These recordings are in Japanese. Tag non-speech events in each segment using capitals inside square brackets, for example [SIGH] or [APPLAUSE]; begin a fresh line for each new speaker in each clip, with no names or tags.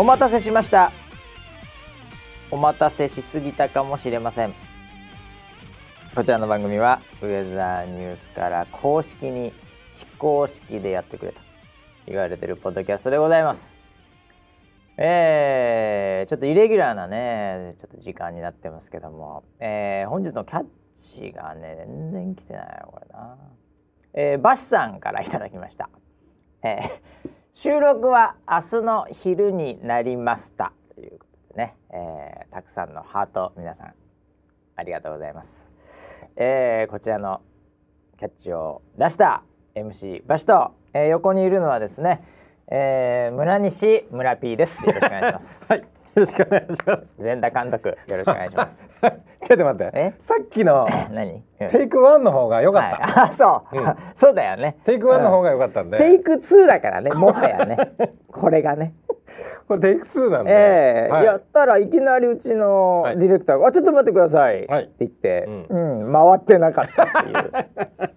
お待たせしました。お待たせしすぎたかもしれません。こちらの番組はウェザーニュースから公式に非公式でやってくれと言われてるポッドキャストでございます。えー、ちょっとイレギュラーなねちょっと時間になってますけども、えー、本日のキャッチがね全然来てないよこれな。えー、バシさんからいただきました、えー、収録は明日の昼になりました。ということでね、えー、たくさんのハート皆さんありがとうございます、えー、こちらのキャッチを出した MC バシと、えー、横にいるのはですね、えー、村西村 P です。よろしくお願いします。[LAUGHS]
はい。よろしくお願いします。
全田監督、よろしくお願いします。[LAUGHS]
ちょっと待って。
え？
さっきの [LAUGHS]
何？
take one の方が良かった。
はい、あ、そう、うん、[LAUGHS] そうだよね。
take one の方が良かったんで。
take two だからね、もはやね。これがね。
これ take two なんで。
ええーはい、やったらいきなりうちのディレクターが、あちょっと待ってください、って言って、うん、うん、回ってなかったっていう。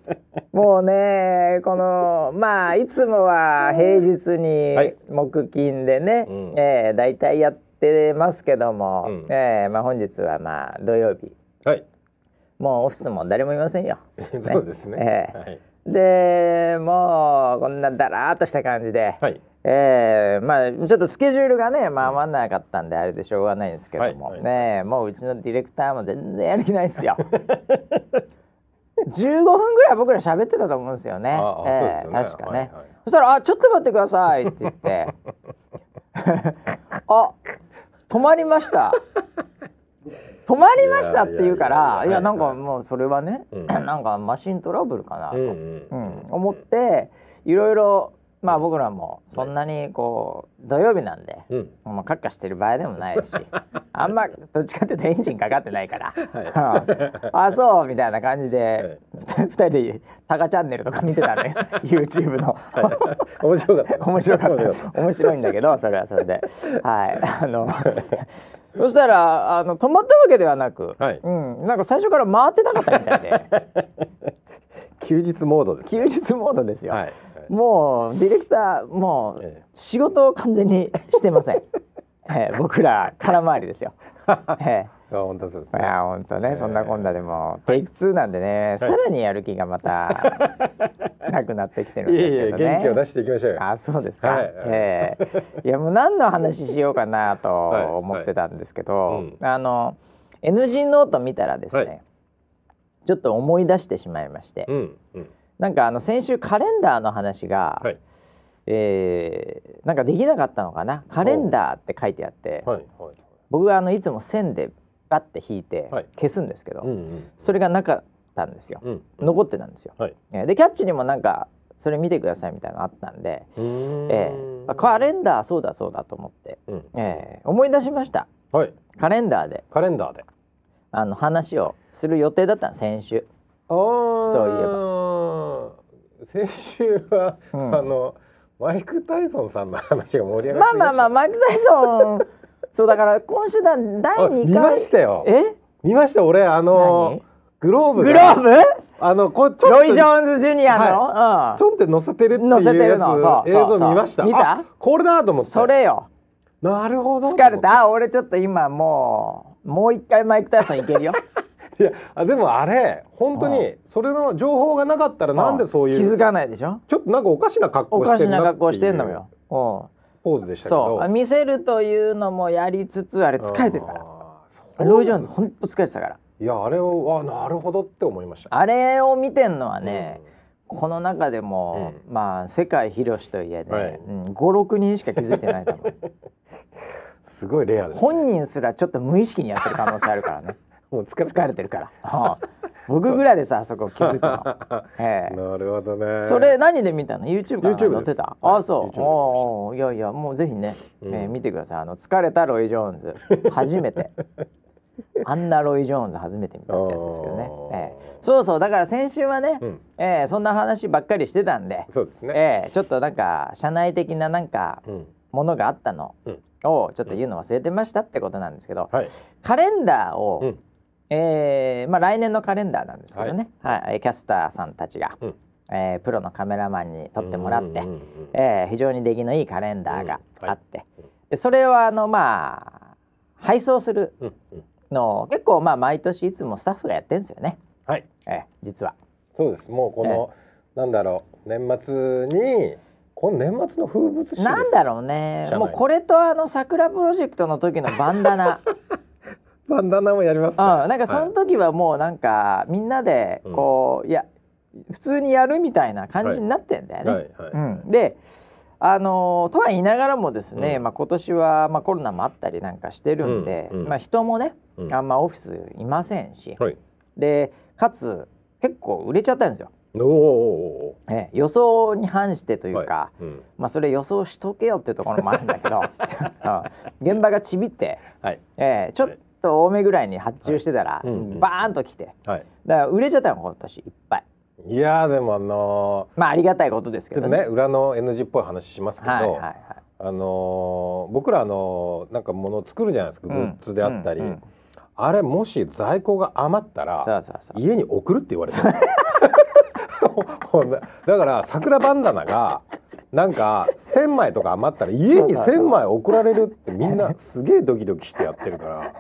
もうねこのまあいつもは平日に木金でね、はい、えー、大体やってますけども、うん、えー、まあ、本日はまあ土曜日、
はい、
もうオフィスも誰もいませんよ。
ね、[LAUGHS] そうですね、
えー、はい、でもうこんなだらっとした感じで、はい、えー、まあちょっとスケジュールがね、まあ、合わなかったんであれでしょうがないんですけども、はい。はい、ねもううちのディレクターも全然やる気ないですよ。[LAUGHS] 15分ぐらい僕ら喋ってたと思うんですよね。あえー、ね。確かね、はいはい、そしたら「あちょっと待ってください」って言って「[LAUGHS] あ止まりました」[LAUGHS] 止まりましたって言うからいやなんかもうそれはね、うん、なんかマシントラブルかなと、うん、うん、思っていろいろまあ僕らもそんなにこう土曜日なんで、うん、まあカッカしてる場合でもないし [LAUGHS] あんまどっちかっていうとエンジンかかってないから、はい、あそうみたいな感じで、はい、2人で「タカチャンネル」とか見てたね。[LAUGHS] YouTube の。
面白かった。
面白かった。面白いんだけどそれはそれで。[LAUGHS] はい。あのそしたらあの止まったわけではなく、はい、うん、なんか最初から回ってなかったみたいで。
休日モードです、
ね、休日モードですよ、はいもうディレクターもう仕事を完全にしてません。[LAUGHS] えー、僕ら空回りですよ。[LAUGHS]
えー、本当そうです、ね、い
や本当ね、えー、そんなこんなでもテイク2なんでね、はい、さらにやる気がまた [LAUGHS] なくなってきてるんですけどね。いやいや
元気を出していきましょうよ。
あそうですか。はい、えー、いやもう何の話しようかなと思ってたんですけど、はいはいうん、あの NG ノート見たらですね、ちょっと思い出してしまいまして。うんうんなんかあの先週カレンダーの話が、はい、えー、なんかできなかったのかな？カレンダーって書いてあって、はいはい、僕はあのいつも線でバッて引いて消すんですけど、うんうん、それがなかったんですよ、うんうん、残ってたんですよ。はい、でキャッチにもなんかそれ見てくださいみたいなのあったんで、えー、カレンダーそうだそうだと思って、うん、えー、思い出しました、はい、カレンダーで。
カレンダーで。
あの話をする予定だった先週。そういえば。
先週は、うん、あのマイク・タイソンさんの話が盛り上
がってまあまあまあマイク・タイソン。[LAUGHS] そうだから今週だ第2回
見ましたよ。え？見ました俺あのグローブ
グローブ？
あの
こロイ・ジョーンズ・ジュニアの、
はい、ちょんって乗せてるっていうやつ。映像見ました。
見た？
これだと思って
それよ。
なるほど。
疲れた。俺ちょっと今もうもう一回マイク・タイソンいけるよ
いやあでもあれ本当にそれの情報がなかったらなんでそういう
気づかないでしょ？
ちょっとなんかおかしな格好
しておかしな格好してんのよ。
ポーズでしたけど。
そう。見せるというのもやりつつあれ疲れてるから。ロイ・ジョーンズ本当疲れてたから。
いやあれをあなるほどって思いました。
あれを見てんのはね、うん、この中でも、うん、まあ世界広しといえね、はい。うん、56人しか気づいてないと思う。[LAUGHS]
すごいレアです、
ね、本人すらちょっと無意識にやってる可能性あるからねもう疲れてるから、[LAUGHS] 僕ぐらいでさあそこ気づくの、[LAUGHS]
ええ、なるほどね。
それ何で見たの？YouTube から載ってた？あそう。おいやいやもうぜひね、うえ見てください。あの疲れたロイ・ジョーンズ。初めて。[LAUGHS] あんなロイ・ジョーンズ初めて見たってやつですけどね、ええ、そうそう。だから先週はね、うん、ええ、そんな話ばっかりしてたんで
そうですね、
ええ、ちょっとなんか社内的ななんかものがあったのをちょっと言うの忘れてましたってことなんですけど、はい、カレンダーを、うんえーまあ、来年のカレンダーなんですけどね、はい、はい、キャスターさんたちが、うん、えー、プロのカメラマンに撮ってもらって、えー、非常に出来のいいカレンダーがあって、うんはい、でそれはあのまあ配送するの、結構まあ毎年いつもスタッフがやってるんですよね。
はい。
え実は。
そうです。もうこの、なんだろう年末にこの年末の風物詩
なんだろうね。もうこれとあの桜プロジェクトの時のバンダナ。[LAUGHS]
バンダナもやります、ね、
うん、なんかその時はもうなんか、みんなでこう、うん、いや普通にやるみたいな感じになってんだよね。はいはい。はい、うん、であのとは言いながらもですね、うん、まあ、今年は、まあ、コロナもあったりなんかしてるんで、うんうん、まあ、人もね、あんまオフィスいませんし、はい、でかつ結構売れちゃったんですよ。おえ予想に反してというか、はい。うん、まあそれ予想しとけよっていうところもあるんだけど [LAUGHS] 現場がちびって、はい。えー、ちょっと多めぐらいに発注してたら、はい、バーンときて、はい、だから売れちゃったの今年いっぱい。
いやでもあの
ー、まあありがたいことですけど
ね。裏の NG っぽい話しますけど、はいはいはい、あのー、僕らあのー、なんかものを作るじゃないですか、グッズであったり、うんうん、あれもし在庫が余ったら家に送るって言われてる。[LAUGHS] だから桜バンダナがなんか1,000枚とか余ったら家に1,000枚送られるってみんなすげえドキドキしてやってるから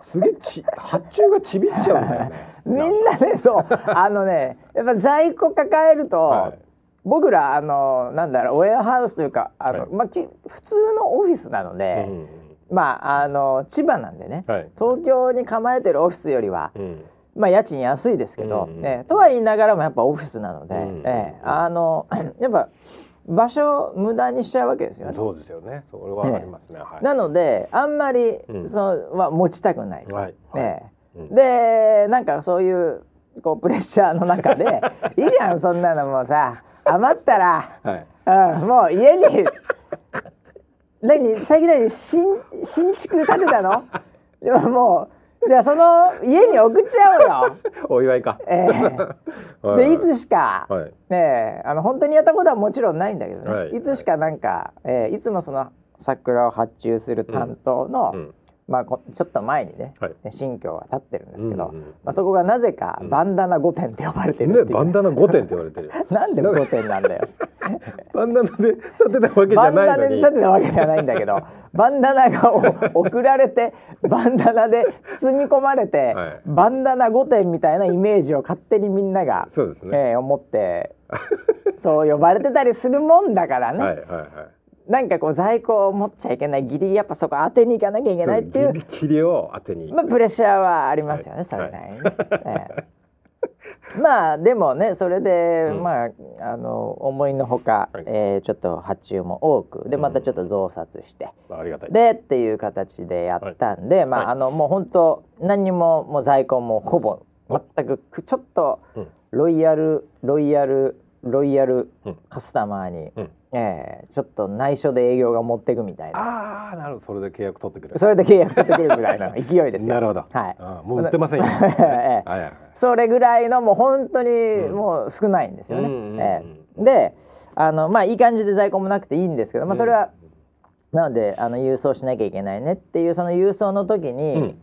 すげえち発注がちびっちゃうんだよね。[LAUGHS] み
んなねそう。あのねやっぱ在庫抱えると、はい、僕らあのなんだろうウェアハウスというかあの、はい、まあ、普通のオフィスなので。うんまああの千葉なんでね、はい、東京に構えてるオフィスよりは、うん、まあ家賃安いですけど、うんね、とは言いながらもやっぱオフィスなので、うん、えあの [CLEARS THROAT] やっぱ場所無駄にしちゃうわけですよね。
そうですよね。それはありますね。ね。
はい、なのであんまり、そのは持ちたくない。はい、ね、でなんかそういうこうプレッシャーの中で [LAUGHS] いいじゃんそんなのもうさ。余ったら、はい、うん、もう家に何最近何新新築建てたの？[LAUGHS] でももうじゃあその家に送っちゃうよ。[LAUGHS]
お祝いか、え
ー、[LAUGHS] でいつしか、はい、ねあの本当にやったことはもちろんないんだけどね、はい、い。つしかなんか、えー、いつもその桜を発注する担当の、うん。うんまあ、ちょっと前にね、はい、新居は建ってるんですけど、うんうん、まあ、そこがなぜかバンダナ御殿って呼ばれてる、
ね、バンダナ御殿って言われてる。[LAUGHS]
なんで御殿なんだよ。[LAUGHS]
バンダナで建てたわけじゃないのに。バンダナで
建てたわけじゃないんだけど [LAUGHS] バンダナが送られてバンダナで包み込まれて、はい、バンダナ御殿みたいなイメージを勝手にみんながそうですね、えー、思ってそう呼ばれてたりするもんだからね。はいはいはいなんかこう在庫を持っちゃいけないギリやっぱそこ当てに行かなきゃいけないっていうギリ
ギリを当てに。
まあプレッシャーはありますよね、はい、それなりに、ね、え。え、まあでもねそれで、うん、まああの思いのほか、はい、えー、ちょっと発注も多くでまたちょっと増刷して、
うん、ありがたい。
でっていう形でやったんで、はい、まあ、あのもう本当何にももう在庫もほぼ全くちょっとロイヤルロイヤルロイヤルカスタマーに、うん。えー、ちょっと内緒で営業が持っていくみたいな。
ああなるほど。それで契約取ってくれる
それで契約取ってくれるぐらいの [LAUGHS] 勢いですよ。
なるほど。
はい。
もう売ってませんよ、[LAUGHS]
えー、それぐらいのもう本当にもう少ないんですよね、うん、えー、であのまあいい感じで在庫もなくていいんですけど、まあ、それは、うん、なのであの郵送しなきゃいけないねっていうその郵送の時に、うん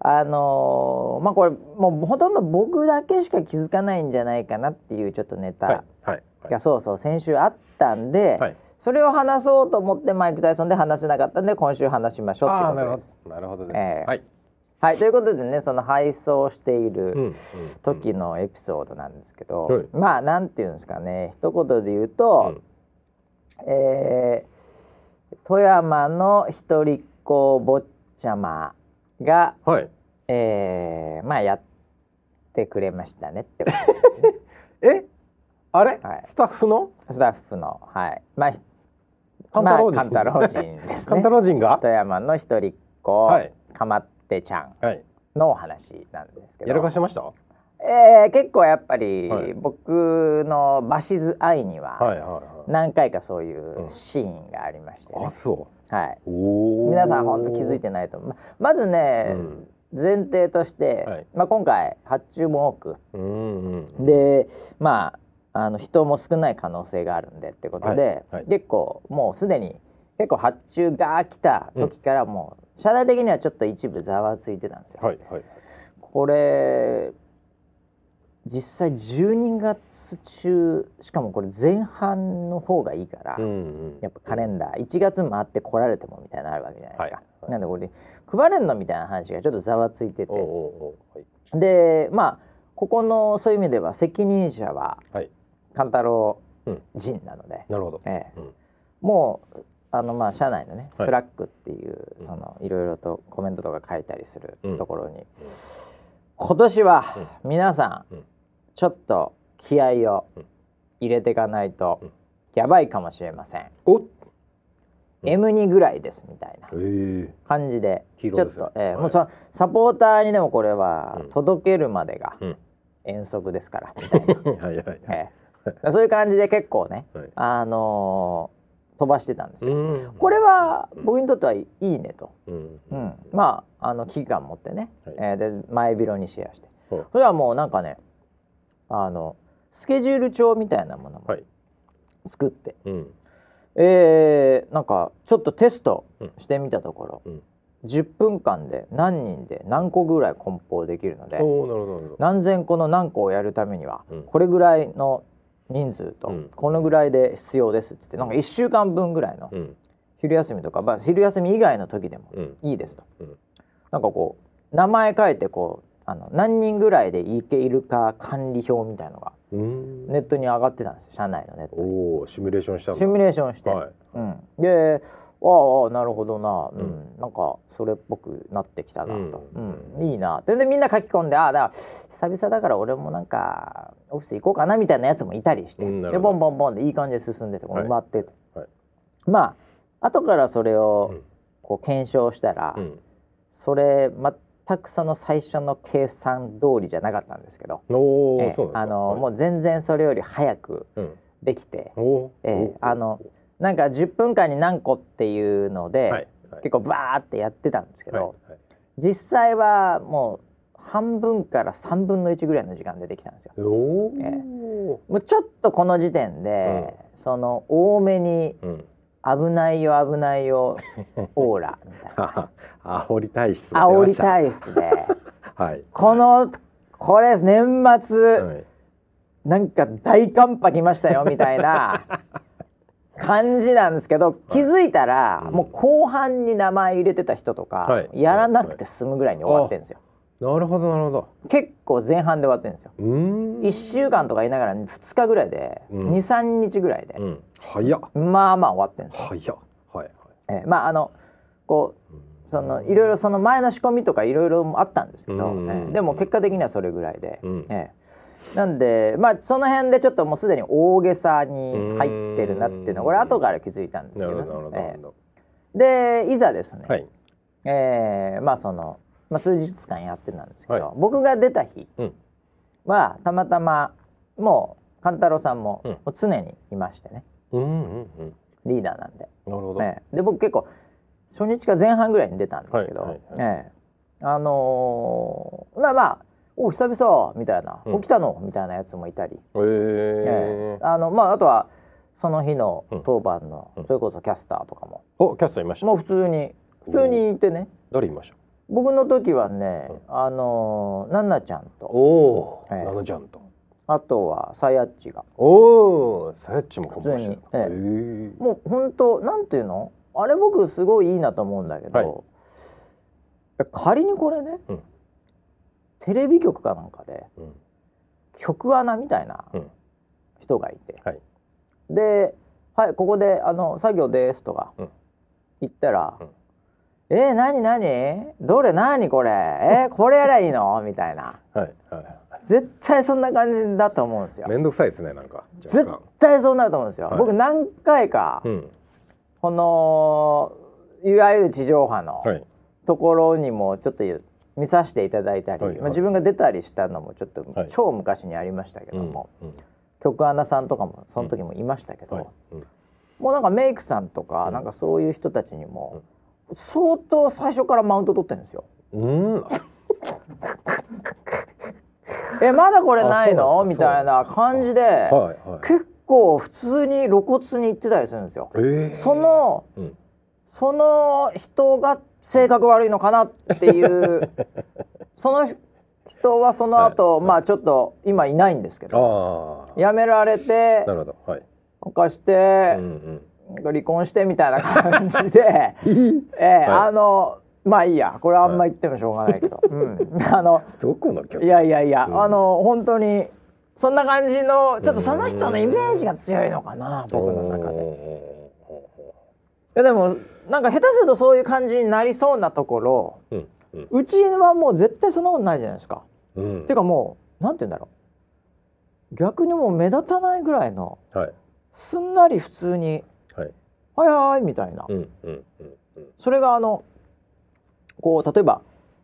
あのー、まあこれもうほとんど僕だけしか気づかないんじゃないかなっていうちょっとネタが、はいはい、そうそう先週あったんで、はい、それを話そうと思ってマイク・タイソンで話せなかったんで今週話しましょうってことです。
なるほど。です、えー、はい。
はい、ということでねその配送している時のエピソードなんですけど、うんうん、まあなんていうんですかね一言で言うと、うん、えー、富山の一人っ子坊ちゃまが、はい、えー、まあやってくれましたねって。ことですね。
え？あれ、はい、スタッフの？
スタッフの。はい。まあカンタロウ人、まあ、カンタロウ人ですね。[LAUGHS]
カンタロウ人が？
富山の一人っ子、はい、かまってちゃんのお話なんですけど、
やらかしてました？
えー、結構やっぱり、はい、僕のバシズ愛には何回かそういうシーンがありまして、ね、
あそう。
はい、皆さん本当気づいてないとままずね、うん、前提として、はい、まあ、今回発注も多く、うんうん、でまああの人も少ない可能性があるんでってことで、はい。はい、結構もうすでに結構発注が来た時からもう、社内的にはちょっと一部ざわついてたんですよ。はいはい、これ実際12月中しかもこれ前半の方がいいから、うんうん、やっぱカレンダー1月回って来られてもみたいなのあるわけじゃないですか、はい。はい、なんでこれ配れんのみたいな話がちょっとざわついてて。でまあここのそういう意味では責任者は勘太郎陣なので、
なるほど、
ええ、うん、もうあのまあ社内のねスラックっていう、はい、そのいろいろとコメントとか書いたりするところに、うん、今年は皆さん、ちょっと気合を入れていかないとやばいかもしれません。
お
M2 ぐらいですみたいな感じで、ちょっと、えーもうサポーターにでもこれは届けるまでが遠足ですから。[LAUGHS] みたいなはいはい、えー、そういう感じで結構ね、あの飛ばしてたんですよ。これは僕にとってはいいねと、うん。まああの危機感持ってね、はえで前広にシェアして、それはもうなんかねあのスケジュール帳みたいなものも作って、はいうん、えー、なんかちょっとテストしてみたところ、うん、10分間で何人で何個ぐらい梱包できるので何千個の何個をやるためには、これぐらいの人数と、このぐらいで必要ですって。言ってなんか1週間分ぐらいの昼休みとか、まあ、昼休み以外の時でもいいですと、うん、なんかこう名前書いてこうあの何人ぐらいでいけるか管理表みたいのがネットに上がってたんですよ社内のネット
おシミュレーションした
シミュレーションして、はい、うん、でああなるほどな、うん、うん、なんかそれっぽくなってきたなと、うん、うん、いいな。でみんな書き込んでああだから久々だから俺もなんかオフィス行こうかなみたいなやつもいたりして、うん、でボンボンボンでいい感じで進んでて埋まってて、はい。はい、まあ後からそれをこう検証したら、それ全くその最初の計算通りじゃなかったんですけど。あの、はい、もう全然それより早くできて、うん、えあのなんか10分間に何個っていうので、はい。はい、結構バーってやってたんですけど、実際はもう半分から3分の1ぐらいの時間でできたんですよ。え。もうちょっとこの時点で、うん、その多めに、うん危ないよ危ないよ [LAUGHS] オーラみたいな。[LAUGHS]
煽り体質
煽り体質で、[LAUGHS] はい、このこれ年末、はい、なんか大寒波来ましたよみたいな感じなんですけど気づいたら、はい、もう後半に名前入れてた人とか、はい、やらなくて済むぐらいに終わってるんですよ。
なるほどなるほど。
結構前半で終わってるんですよ。1週間とか言いながら2日ぐらいで、うん、23日ぐらいで、うん、
早っ。
まあまあ終わってるんです
早っ。はいはい。
えー、まああのこうそのいろいろその前の仕込みとかいろいろあったんですけど、えー、でも結果的にはそれぐらいで、うん、えー、なんでまあその辺でちょっともうすでに大げさに入ってるなっていうのはこれ後から気づいたんですけど、ね、えー、でいざですね、はい、えー、まあそのまあ、数日間やってたんですけど、はい、僕が出た日は、たまたまもう勘太郎さんも,、もう常にいましてね、うんうんうん、リーダーなんで。
なるほど、ね、
で僕結構初日か前半ぐらいに出たんですけど、はいはいはい、あのー、まあお久々みたいな、起きたのみたいなやつもいたり、えー、あのまああとはその日の当番の、それこそキャスターとかも、
おキャスターいました。
もう普通に普通にいてね。
誰いました？
僕の時はね、あのナナちゃんと。
おお、ナナちゃんと。
あとはさやっちが。
おおさやっちも普通に、え
え、もう本当なんていうの？あれ僕すごいいいなと思うんだけど、はい、仮にこれね、うん、テレビ局かなんかで、うん、局アナみたいな人がいて、はい、で「はいここであの作業です」とか言ったら、えー、何何？どれ何これ？えー、[LAUGHS] これやりゃいいの？みたいな、はいはい、絶対そんな感じだと思うんですよ。
面倒くさいですねなんか。
絶対そうなると思うんですよ、はい、僕何回か、うん、このいわゆる地上波のところにもちょっと見させていただいたり、はいはい、まあ、自分が出たりしたのもちょっと超昔にありましたけども、うんうん、局アナさんとかもその時もいましたけど、もうなんかメイクさんとか、なんかそういう人たちにも、相当最初からマウント取ってるんですよ。うん。[LAUGHS] えまだこれないの？みたいな感じで、はいはい、結構普通に露骨に言ってたりするんですよ。えー、その、うん、その人が性格悪いのかなっていう [LAUGHS] その人はその後、はい、まあちょっと今いないんですけど。辞められて
なるほど、はい、
なんかして、うんうん、離婚してみたいな感じで。[LAUGHS] えー、はい、あのまあいいや。これあんま言ってもしょうがないけど、うん、あの
どこの曲？
いやいやいや、うん、あの本当にそんな感じのちょっとその人のイメージが強いのかな僕の中で。いやでもなんか下手するとそういう感じになりそうなところ、うん。うちはもう絶対そんなことないじゃないですか。うん、っていうかもうなんて言うんだろう。逆にもう目立たないぐらいの、はい、すんなり普通に「はい、はいはい」みたいな、それがあのこう例えば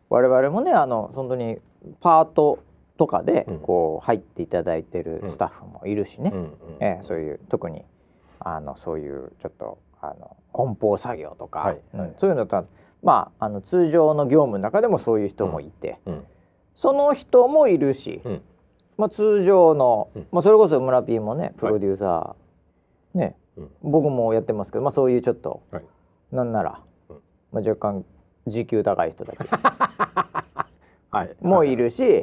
我々もねあの本当にパートとかでこう入っていただいてるスタッフもいるしね、うん、えー、そういう特にあのそういうちょっとあの梱包作業とか、そういうのとまあ、あの通常の業務の中でもそういう人もいて、うん、その人もいるし、うん、まあ、通常の、まあ、それこそ村 P もねプロデューサー、僕もやってますけど、まあ、そういうちょっと、はい、なんなら、まあ、若干時給高い人たち。[LAUGHS] はい、もいるし、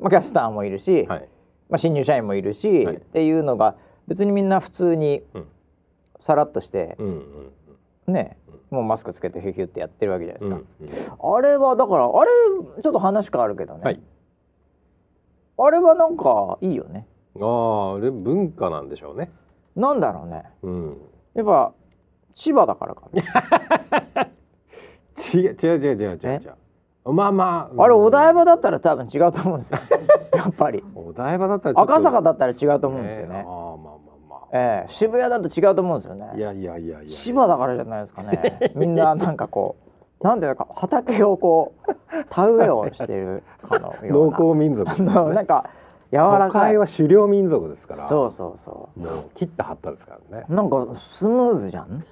まあ、キャスターもいるし、まあ、新入社員もいるし、っていうのが別にみんな普通にさらっとして、ねもうマスクつけてヒュヒュってやってるわけじゃないですか、うんうん、あれはだからあれちょっと話変わるけどね、はい、あれはなんかいいよね。
あああれ文化なんでしょうね
なんだろうね、うん、やっぱ千葉だからか、[LAUGHS] ね、
違う違う違う違う違う違う。まあま
あ、あれお台場だったら多分違うと思うんですよ。[LAUGHS] やっぱり。
お台場だったら
赤坂だったら違うと思うんですよね、えー、あまあえー、渋谷だと違うと思うんですよね。
いやいやいやいや。
千葉だからじゃないですかね。みんななんかこうなんていうか畑をこう田植えをしてるかの [LAUGHS]
農耕民族、
ね、なんか柔らか
い。は狩猟民族ですから
そうそうそ
う。もう切ったはったですからね。
なんかスムーズじゃん、うん、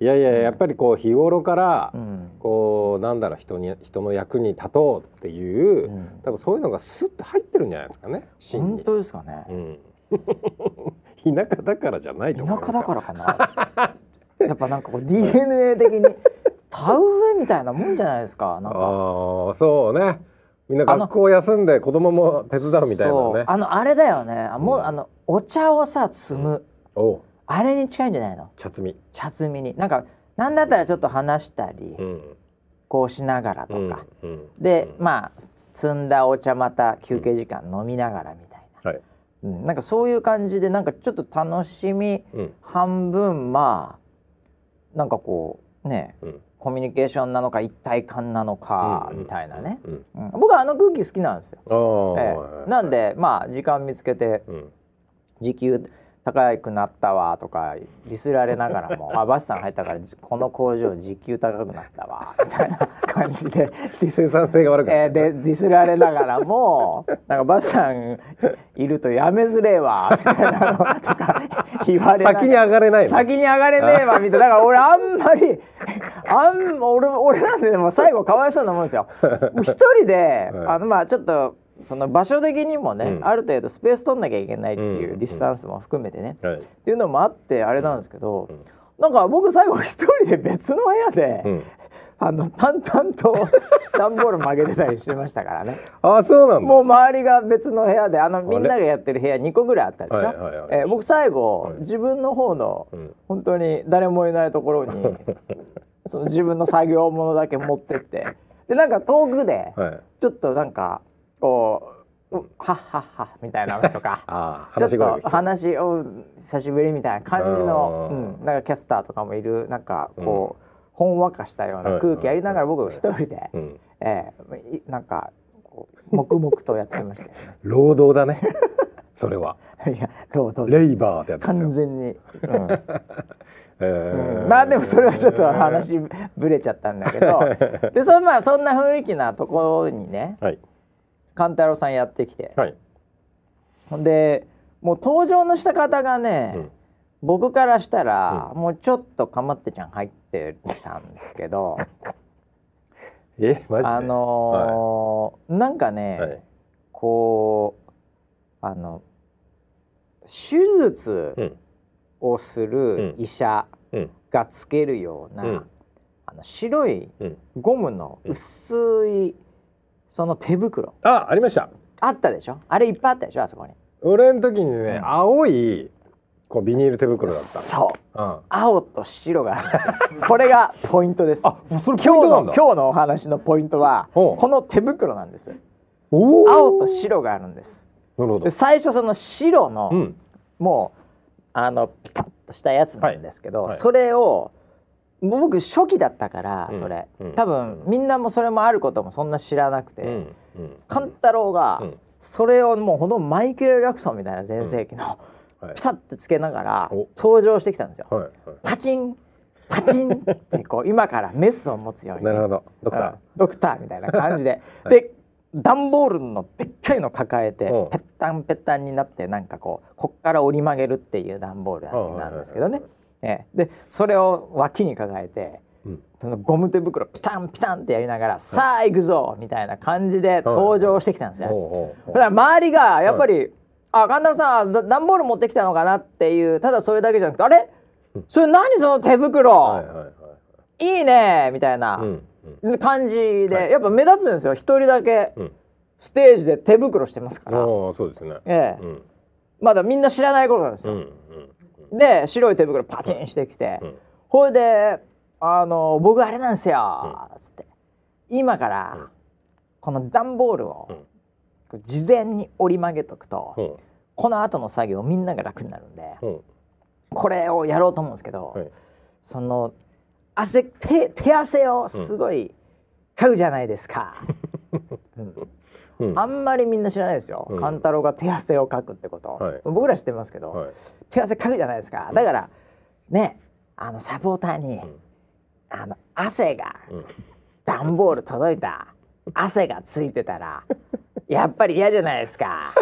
いやいややっぱりこう日頃から、うん、こうなんだろう人に人の役に立とうっていう、うん、多分そういうのがスッと入ってるんじゃないですかね
本当ですかね、うん、[LAUGHS]
田舎だからじゃないと
田舎だからかな。やっぱなんかこう DNA 的に田植えみたいなもんじゃないですかなんか。
ああそうねみんな学校休んで子供も手伝うみたいなね。
あのあれだよね。あもう、あのお茶をさ摘む、おあれに近いんじゃないの？
茶摘み。
茶摘みに。なんかなんだったらちょっと話したり、うん、こうしながらとか、うん、で、まあ摘んだお茶また休憩時間飲みながらみたいな、はい。うん、なんかそういう感じでなんかちょっと楽しみ、半分まあなんかこうね、コミュニケーションなのか一体感なのかみたいなね、うん僕はあの空気好きなんですよ。ええ、なんでまあ時間見つけて、時給高くなったわとかディスられながらも「[LAUGHS] あバスさん入ったからこの工場時給高くなったわ」みたいな感じで
生産性が悪く
えー、でディスられながらも「なんかバスさんいるとやめづれえわ」みたいなのとか言われ
先に上がれない
先に上がれねえわ [LAUGHS] みたいな。だから俺あんまりあん俺俺なんででも最後かわいそうなもんですよ。一人で、[LAUGHS] はい、あのまあちょっとその場所的にもね、うん、ある程度スペース取んなきゃいけないっていうディスタンスも含めてね、うん、っていうのもあってあれなんですけど、うん、なんか僕最後一人で別の部屋で、うん、[LAUGHS] あの淡々と段ボール曲げてたりしてましたからね。[LAUGHS]
あそうなん
もう周りが別の部屋であのみんながやってる部屋2個ぐらいあったでしょ、はい。はいはい、えー、僕最後、はい、自分の方の、本当に誰もいないところに [LAUGHS] その自分の作業物だけ持ってって。でなんか遠くで、ちょっとなんかこうはっはっはみたいなのとか。[LAUGHS] ちょっと話を久しぶりみたいな感じの、うん、なんかキャスターとかもいるなんかこう、うん、ほんわかしたような空気やりながら僕一人で、うん、えー、なんかこう黙々とやってましたよね。[LAUGHS]
労働だね。[LAUGHS] それは。
いや労働。
レイバーってやつ
完全に。うん。えー、うん、まあでもそれはちょっと話ぶれちゃったんだけど。でそまあそんな雰囲気なところにね、はい、勘太郎さんやってきて、はい、ほんでもう登場のした方がね、うん、僕からしたら、うん、もうちょっとかまってちゃん入ってたんですけど。[LAUGHS]
えマジで？
あのーはい、なんかね、はい、こうあの手術をする医者がつけるような、うん、あの白いゴムの薄いその手袋、
あありました。
あったでしょ？あれいっぱいあったでしょ？あそこに。
俺の時にね、うん、青いこうビニール手袋だった
そう、うん、青と白が [LAUGHS] これがポイントです。あそれ今日の今日のお話のポイントはこの手袋なんです。青と白があるんです。なるほど。最初その白の、うん、もうあのピタッとしたやつなんですけど、はい。はい、それを僕初期だったからそれ、うん、多分みんなもそれもあることもそんな知らなくて、うん。勘太郎がそれをもうほんとマイケル・ラクソンみたいな全盛期の、ピタッてつけながら登場してきたんですよ。はい。はい、パチンパチンってこう今からメスを持つように。
なるほど。ドクター、
ドクターみたいな感じで、[LAUGHS] はい、で段ボールのでっかいの抱えてペッタンペッタンになってなんかこうこっから折り曲げるっていう段ボールなんですけどね。えー、でそれを脇に抱えて、うん、そのゴム手袋ピタンピタンってやりながら「さあ行くぞ!」みたいな感じで登場してきたんですよ。だから周りがやっぱり「あ神田さん段ボール持ってきたのかな」っていうただそれだけじゃなくて「あれ？それ何その手袋、はいはいね!」みたいな感じで、やっぱ目立つんですよ一人だけ。ステージで手袋してますから。
そうですね。
ええ、うん、まだみんな知らない頃なんですよ。で白い手袋パチンしてきて、うん、ほいであの「僕あれなんですよ」つって。今からこの段ボールを事前に折り曲げとくと、この後の作業みんなが楽になるんで、これをやろうと思うんですけど、その汗手手汗をすごいかくじゃないですか。[LAUGHS] うん。うん、あんまりみんな知らないですよ、勘太郎が手汗をかくってこと、はい、僕ら知ってますけど、はい、手汗かくじゃないですか。だからねあのサポーターに、あの汗が、段ボール届いた汗がついてたら [LAUGHS] やっぱり嫌じゃないですか。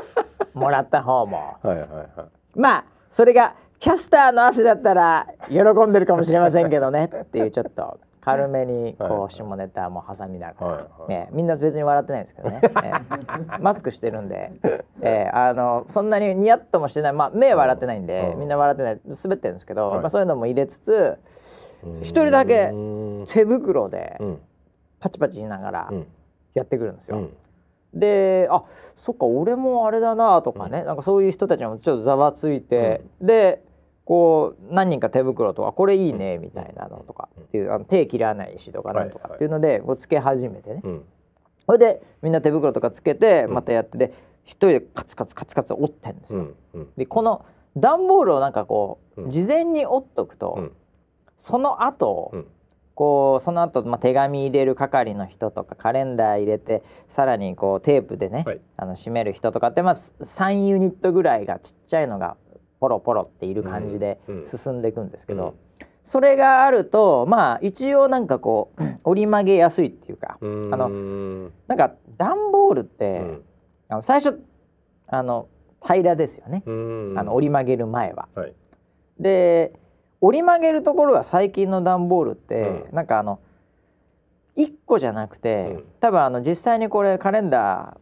もらった方も。はいはいはい、まあそれがキャスターの汗だったら喜んでるかもしれませんけどねっていうちょっと軽めにこう下ネタも挟みながら、ね、みんな別に笑ってないんですけどね、え [LAUGHS] マスクしてるんで、えー、あのそんなにニヤッともしてない、まあ、目笑ってないんで、みんな笑ってない。滑ってるんですけど、まあ、そういうのも入れつつ一人だけ手袋でパチパチ言いながらやってくるんですよ。であそっか俺もあれだなとかね、なんかそういう人たちもちょっとざわついて、でこう何人か手袋とかこれいいねみたいなのとかっていうあの手切らないしとかなんとかっていうのでこうつけ始めてね、それでみんな手袋とかつけてまたやってで一人でカツカツカツカツ折ってんですよ。でこの段ボールをなんかこう事前に折っとくと、その後、こうその後、まあ手紙入れる係の人とかカレンダー入れてさらにこうテープでね、はい、あの締める人とかってまあ3ユニットぐらいがちっちゃいのがポロポロっている感じで進んでいくんですけど、それがあるとまあ一応なんかこう [LAUGHS] 折り曲げやすいっていうかあのなんか段ボールって、あの最初あの平らですよね。あの折り曲げる前は。はい、で折り曲げるところが最近の段ボールって、うん、なんかあの1個じゃなくて、うん、多分あの実際にこれカレンダ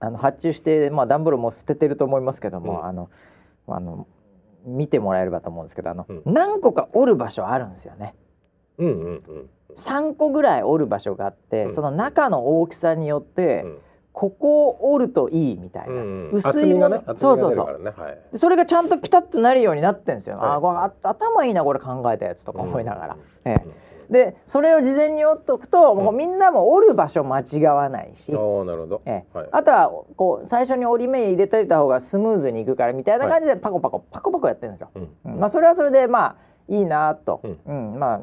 ーあの発注して、まあ、段ボールも捨ててると思いますけども、うん、あのあの見てもらえればと思うんですけどあの、うん、何個か折る場所あるんですよね。うんうんうん、3個ぐらい折る場所があって、うん、その中の大きさによって、うん、ここを折るといいみたいな、うん、
薄いもの、ね、
そうそうそう、ねはい、それがちゃんとピタッとなるようになってるんですよ、はい、あ頭いいなこれ考えたやつとか思いながら。ええでそれを事前に折っとくと、もうみんなも折る場所間違わないし、
あなるほど、
ええ。あとはこう最初に折り目入れといた方がスムーズにいくからみたいな感じでパコパコ、パコパコやってるんですよ。うん。まあ、それはそれでまあいいなと、うん。まあ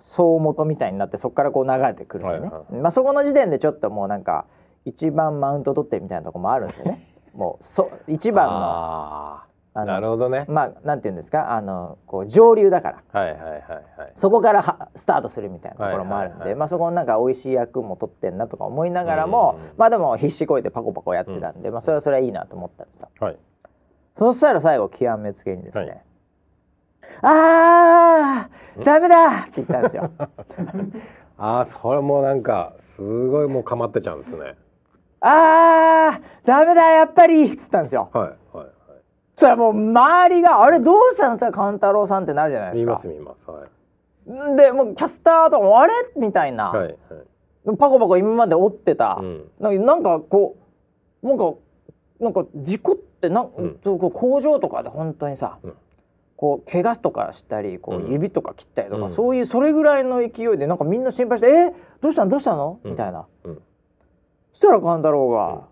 総元みたいになってそこからこう流れてくるんでね、はいはい、まあ、そこの時点でちょっともうなんか一番マウント取ってるみたいなとこもあるんですよね。もうそ一番の
なるほどね。
まあなんていうんですか？あのこう上流だから、はいはいはいはい、そこからはスタートするみたいなところもあるんで、はいはいはい、まあそこのなんか美味しい役も取ってんなとか思いながらも、まあでも必死こいてパコパコやってたんで、うん、まあそれはそれはいいなと思ったんですよ、はい、そしたら最後極めつけにですね、はい、あーダメだって言ったんですよ。[LAUGHS]
ああそれもなんかすごいもうかまってちゃうんですね
あーダメだやっぱりっつったんですよ。はいはいそしたらもう周りが「あれどうしたんですか勘太郎さん」ってなるじゃないです
か。見ます見ますはい。
でもうキャスターとかあれ？みたいな、はい。はい、パコパコ今まで折ってた、うん、なんかこうなんかなんか事故ってなん、うん、工場とかで本当にさ、うん、こう怪我とかしたりこう指とか切ったりとか、うん、そういうそれぐらいの勢いでなんかみんな心配して「え？どうしたの？どうしたの?」みたいな、そしたら勘太郎が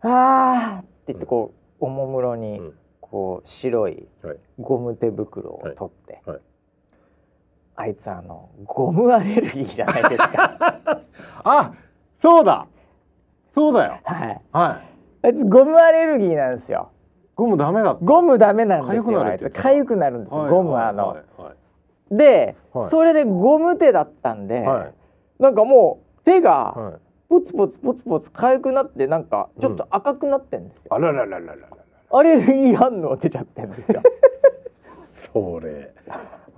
「ああ」って言ってこうおもむろにこう白いゴム手袋を取って。はい。はいあいつあのゴムアレルギーじゃないですか。[LAUGHS]
あそうだ。そうだよ。
はい。はい。あいつゴムアレルギーなんですよ。
ゴムダメだ
ゴムダメなんですよ。あいつ。痒くなるんですよ、ゴムあの、はい。はい、で、はい、それでゴム手だったんで、はい、なんかもう手がポツポツポツポツ痒くなってなんかちょっと赤くなってんですよ、
うん、あらららららら
アレルギー反応出ちゃってんですよ
それ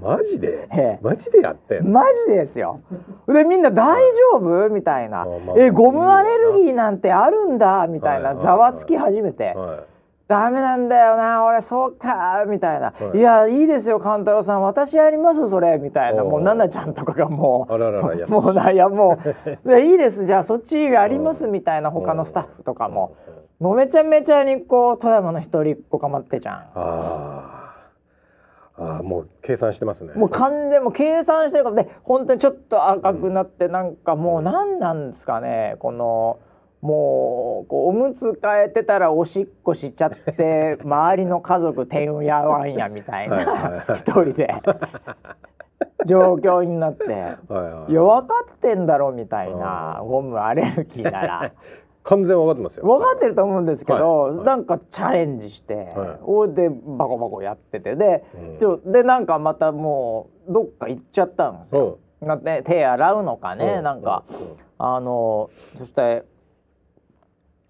マジで、ええ、マジでやって
マジですよでみんな大丈夫みたいな、まあ、えゴムアレルギーなんてあるんだみたいなざわつき始めて、はい、ダメなんだよな俺そうかみたいな、はい、いやいいですよ勘太郎さん。私やりますそれ。みたいな。もう奈々ちゃんとかがもう。もうないやもう。[LAUGHS] いいです。じゃあそっちやりますみたいな他のスタッフとかも。もうめちゃめちゃにこう富山の一人っ子かまってちゃん。
ああもう計算してますね。
もう完全も計算してるからで本当にちょっと赤くなって、なんかもう何なんですかね。このもうこうおむつ替えてたらおしっこしちゃって [LAUGHS] 周りの家族てんやわんやみたいな一人で。[LAUGHS] 状況になって、いや分かってんだろみたいなゴムアレルギーなら。[LAUGHS]
完全分かってますよ。
分かってると思うんですけど、はい。はい、なんかチャレンジして、はい、おでバコバコやっててで、うん、でなんかまたもうどっか行っちゃったんですよ。なって手洗うのかね、うん、なんか、うん、あのそして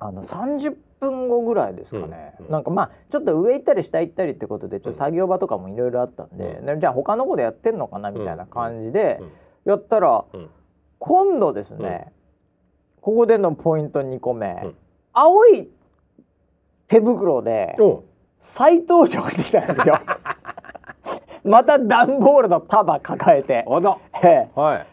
あの30分後ぐらいですかね、うん、なんかまあちょっと上行ったり下行ったりってことでちょっと作業場とかもいろいろあったんで、うん、じゃあ他の子でやってんのかなみたいな感じでやったら、今度ですね、ここでのポイント2個目、うん、青い手袋で再登場してきたんですよ。[LAUGHS] また段ボールの束抱えて。は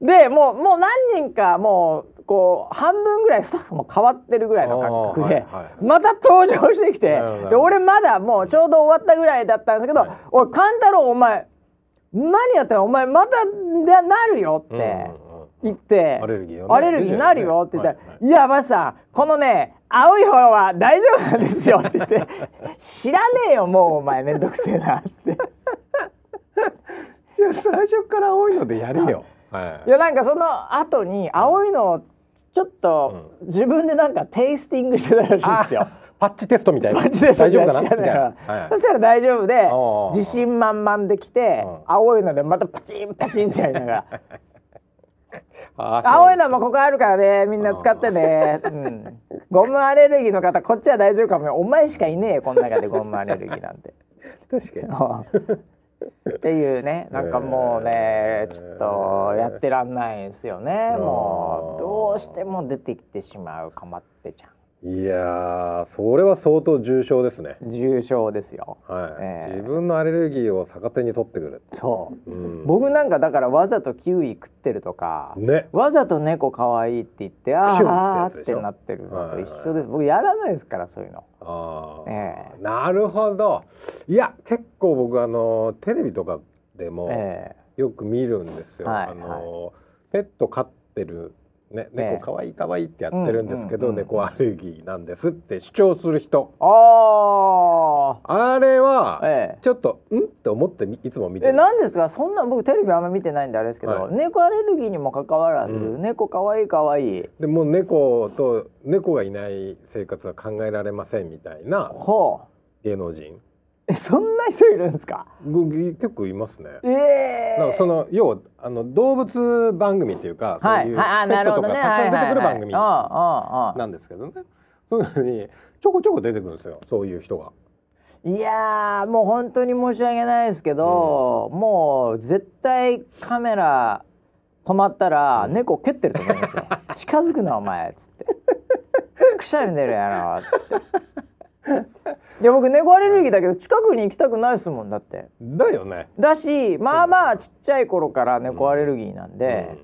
い、でもうもう何人かもうこう半分ぐらいスタッフも変わってるぐらいの感覚で、はいはい、また登場してきてで俺まだもうちょうど終わったぐらいだったんですけど「はい、おい勘太郎お前何やったらお前またなるよ」って。うん行ってアレルギー、ね、アレルギーなるよって言ったら「はいやばさんこのね青い方は大丈夫なんですよ」って言って「[LAUGHS] 知らねえよもうお前めんどくせえな」っつって。
最初から青いのでやれよ。
はい、いやなんかその後に青いのをちょっと自分でなんかテイスティングしてたらしいんですよ。
パッチテストみたいな。
大丈夫かな？みたいな。そしたら大丈夫で自信満々できて青いのでまたパチンパチンってやりながら。青いのもここあるからねみんな使ってね、うん、ゴムアレルギーの方こっちは大丈夫かも。お前しかいねえこの中でゴムアレルギーなんて。
確か
にっていうねなんかもうねちょっとやってらんないんですよね。もうどうしても出てきてしまうかまってちゃん
いやそれは相当重症ですね。
重症ですよ、
はい、えー、自分のアレルギーを逆手に取ってくる
そう、うん、僕なんかだからわざとキウイ食ってるとか、ね、わざと猫可愛いって言ってああってなってるのと一緒です、僕やらないですからそういうの。
ああ、えー、なるほど。いや結構僕あのテレビとかでもよく見るんですよ、えー、あの、はい、ペット飼ってるね、猫かわいいかわいいってやってるんですけど、猫アレルギーなんですって主張する人。ああれはちょっと、ん？って思っていつも見て
る。えなんですか？そんな僕テレビあんま見てないんであれですけど、はい、猫アレルギーにもかかわらず、うん、猫かわいいかわい。い
でも猫と猫がいない生活は考えられませんみたいな芸能人
えそんな人いるんですか？
結構いますね。ええー、その要はあの動物番組っていうか、はい、そういうペットとかたくさん出てくる番組なんですけどね。そういうのにちょこちょこ出てくるんですよ。そういう人が。
いやもう本当に申し訳ないですけど、うん、もう絶対カメラ止まったら猫蹴ってると思いますよ。[LAUGHS] 近づくなお前っつって。くしゃみ出るやろっつっていや僕猫アレルギーだけど近くに行きたくないですもんだって。
だよね。
だしまあまあちっちゃい頃から猫アレルギーなんで、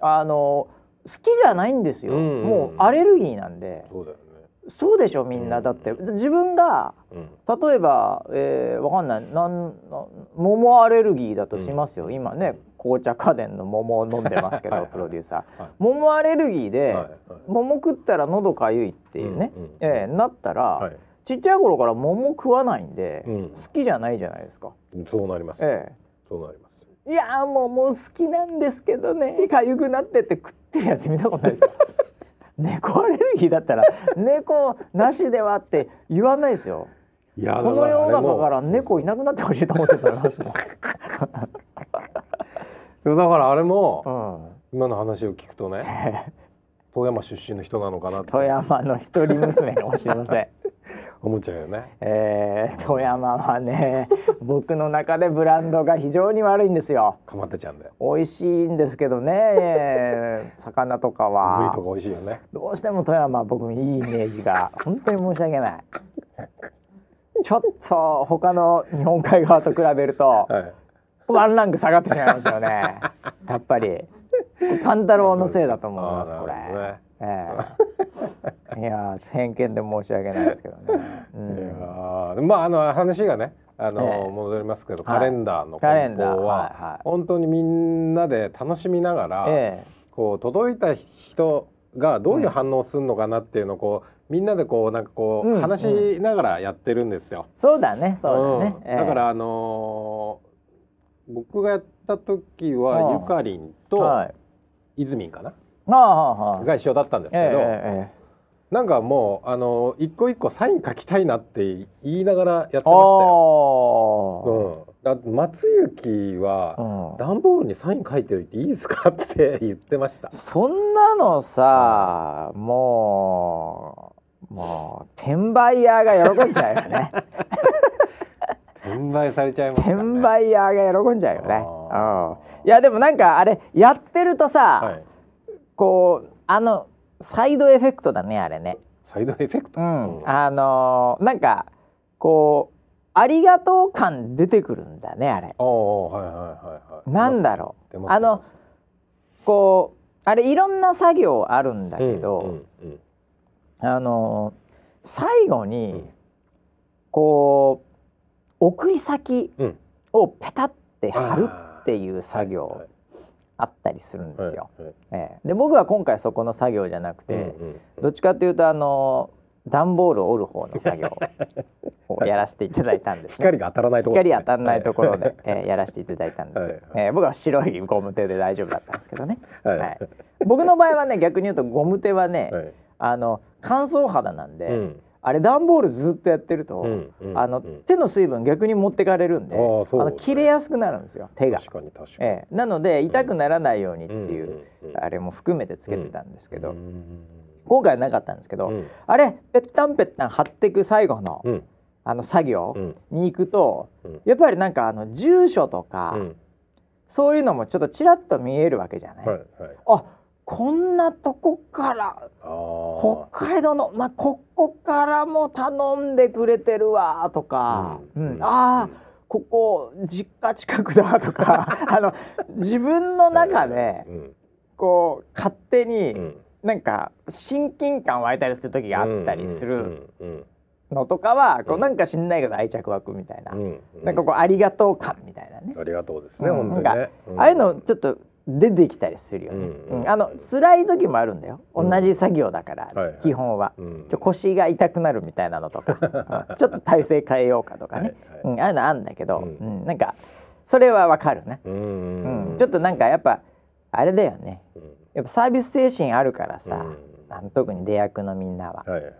あの好きじゃないんですよ、もうアレルギーなんで。
そうだよね。
そうでしょみんな、だって。自分が、例えば、えー、わかんない。なん桃アレルギーだとしますよ、今ね紅茶家電の桃を飲んでますけどプロデューサー、はい、桃アレルギーで、はいはい、桃食ったら喉かゆいっていうね、うんうん、えー、なったら、はい、ちっちゃい頃から桃食わないんで、うん、好きじゃないじゃないですか。
そうなります。ええー、そうなります。
いやもうもう好きなんですけどね [LAUGHS] 痒くなってって食ってるやつ見たことないですよ。[LAUGHS] 猫アレルギーだったら [LAUGHS] 猫なしではって言わないですよ。いやこの世の中から猫いなくなってほしいと思ってたますもん。
だからあれも、うん、今の話を聞くとね富山出身の人なのかな
富山の一人娘かもしれません。[LAUGHS]
思っちゃうよね、
えー、富山はね僕の中でブランドが非常に悪いんですよ。
かまってちゃんで
美味しいんですけどね。魚とかは。
ブリとか美味しいよね。
どうしても富山は僕いいイメージが本当に申し訳ない。ちょっと他の日本海側と比べると、はい。ワンランク下がってしまいますよね。やっぱり勘太郎のせいだと思いますこれ、ね。え [LAUGHS] ー、いや偏見で申し訳ないですけどね、
うん、まああの話がねあの、えー、戻りますけど、カレンダーの梱包は、本当にみんなで楽しみながら、えー、こう届いた人がどういう反応するのかなっていうのをこうみんなでこうなんかこう、うん、話しながらやってるんですよ。
そうだねそうだね、
うん、だからあの僕がやった時はゆかりんと泉かな、はあ、が一緒だったんですけど、えー、なんかもうあの一個一個サイン書きたいなって言いながらやってましたよ。うん、だ松雪は、段ボールにサイン書いておいていいですか？って [LAUGHS] 言ってました。
そんなのさ、もうもう転売屋が喜んじゃうよね。
転売されちゃいます、ね、
転売屋が喜んじゃうよね。うん、いやでもなんかあれやってるとさ、はい、こうあのサイドエフェクトだねあれね。
サイドエフェクト、う
ん、あのー、なんかこうありがとう感出てくるんだねあれ。
おはいはいはいはい。
なんだろう。あのこうあれいろんな作業あるんだけど、うんうんうん、あのー、最後に、こう送り先をペタって貼るっていう作業あったりするんですよ。えー、で僕は今回そこの作業じゃなくて、どっちかというとあの段ボールを折る方の作業をやらせていただいたんです、
ね、光が当たらないところ、
ね、光当たらないところで、えー、やらせていただいたんです、はい、えー、僕は白いゴム手で大丈夫だったんですけどね、はい、はい、僕の場合はね逆に言うとゴム手はね、はい、あの乾燥肌なんで、うんあれ段ボールずっとやってると、うんうん、あの、手の水分逆に持ってかれるんで、あの切れやすくなるんですよ手が。
確かに確か
に。ええ、なので痛くならないようにっていう、あれも含めてつけてたんですけど、今回はなかったんですけど、あれぺったんぺったん貼っていく最後の、あの作業に行くと、やっぱりなんかあの住所とか、そういうのもちょっとちらっと見えるわけじゃない。はいはい、あこんなとこから北海道の、まあ、ここからも頼んでくれてるわとか、うん、うん、ああここ実家近くだとか [LAUGHS] あの自分の中で、こう勝手に、なんか親近感湧いたりする時があったりするのとかは、こうなんか知んないけど愛着湧くみたいな、なんかこうありがとう感みたいなね。
ありがとうですね、本当にね。
ああいうのちょっと出てきたりするよね、うんうん、あの辛い時もあるんだよ。同じ作業だから、うん、基本は、はいはい、ちょ腰が痛くなるみたいなのとか、[LAUGHS] ちょっと体勢変えようかとかね、はいはい、うん、ああいうのあるんだけど、うん。なんかそれはわかるね、うんちょっとなんかやっぱあれだよね。やっぱサービス精神あるからさ、うん、特に出役のみんなは。はいはい、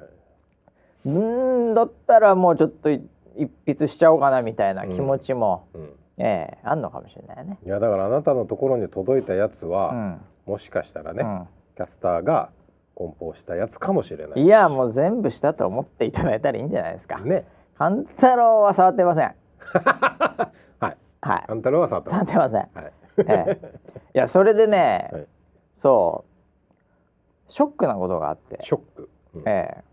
うん。だったらもうちょっと一筆しちゃおうかなみたいな気持ちも、うんええー、あんのかもしれないね。
いやだからあなたのところに届いたやつは、うん、もしかしたらね、うん、キャスターが梱包したやつかもしれない。
いやもう全部したと思っていただいたらいいんじゃないですか。ね。勘太郎は触ってません。[LAUGHS]
はい。はい。勘太郎は触って
ませんません、はい。えー、いやそれでね、はい、そう。ショックなことがあって。
ショック、
うん、ええ。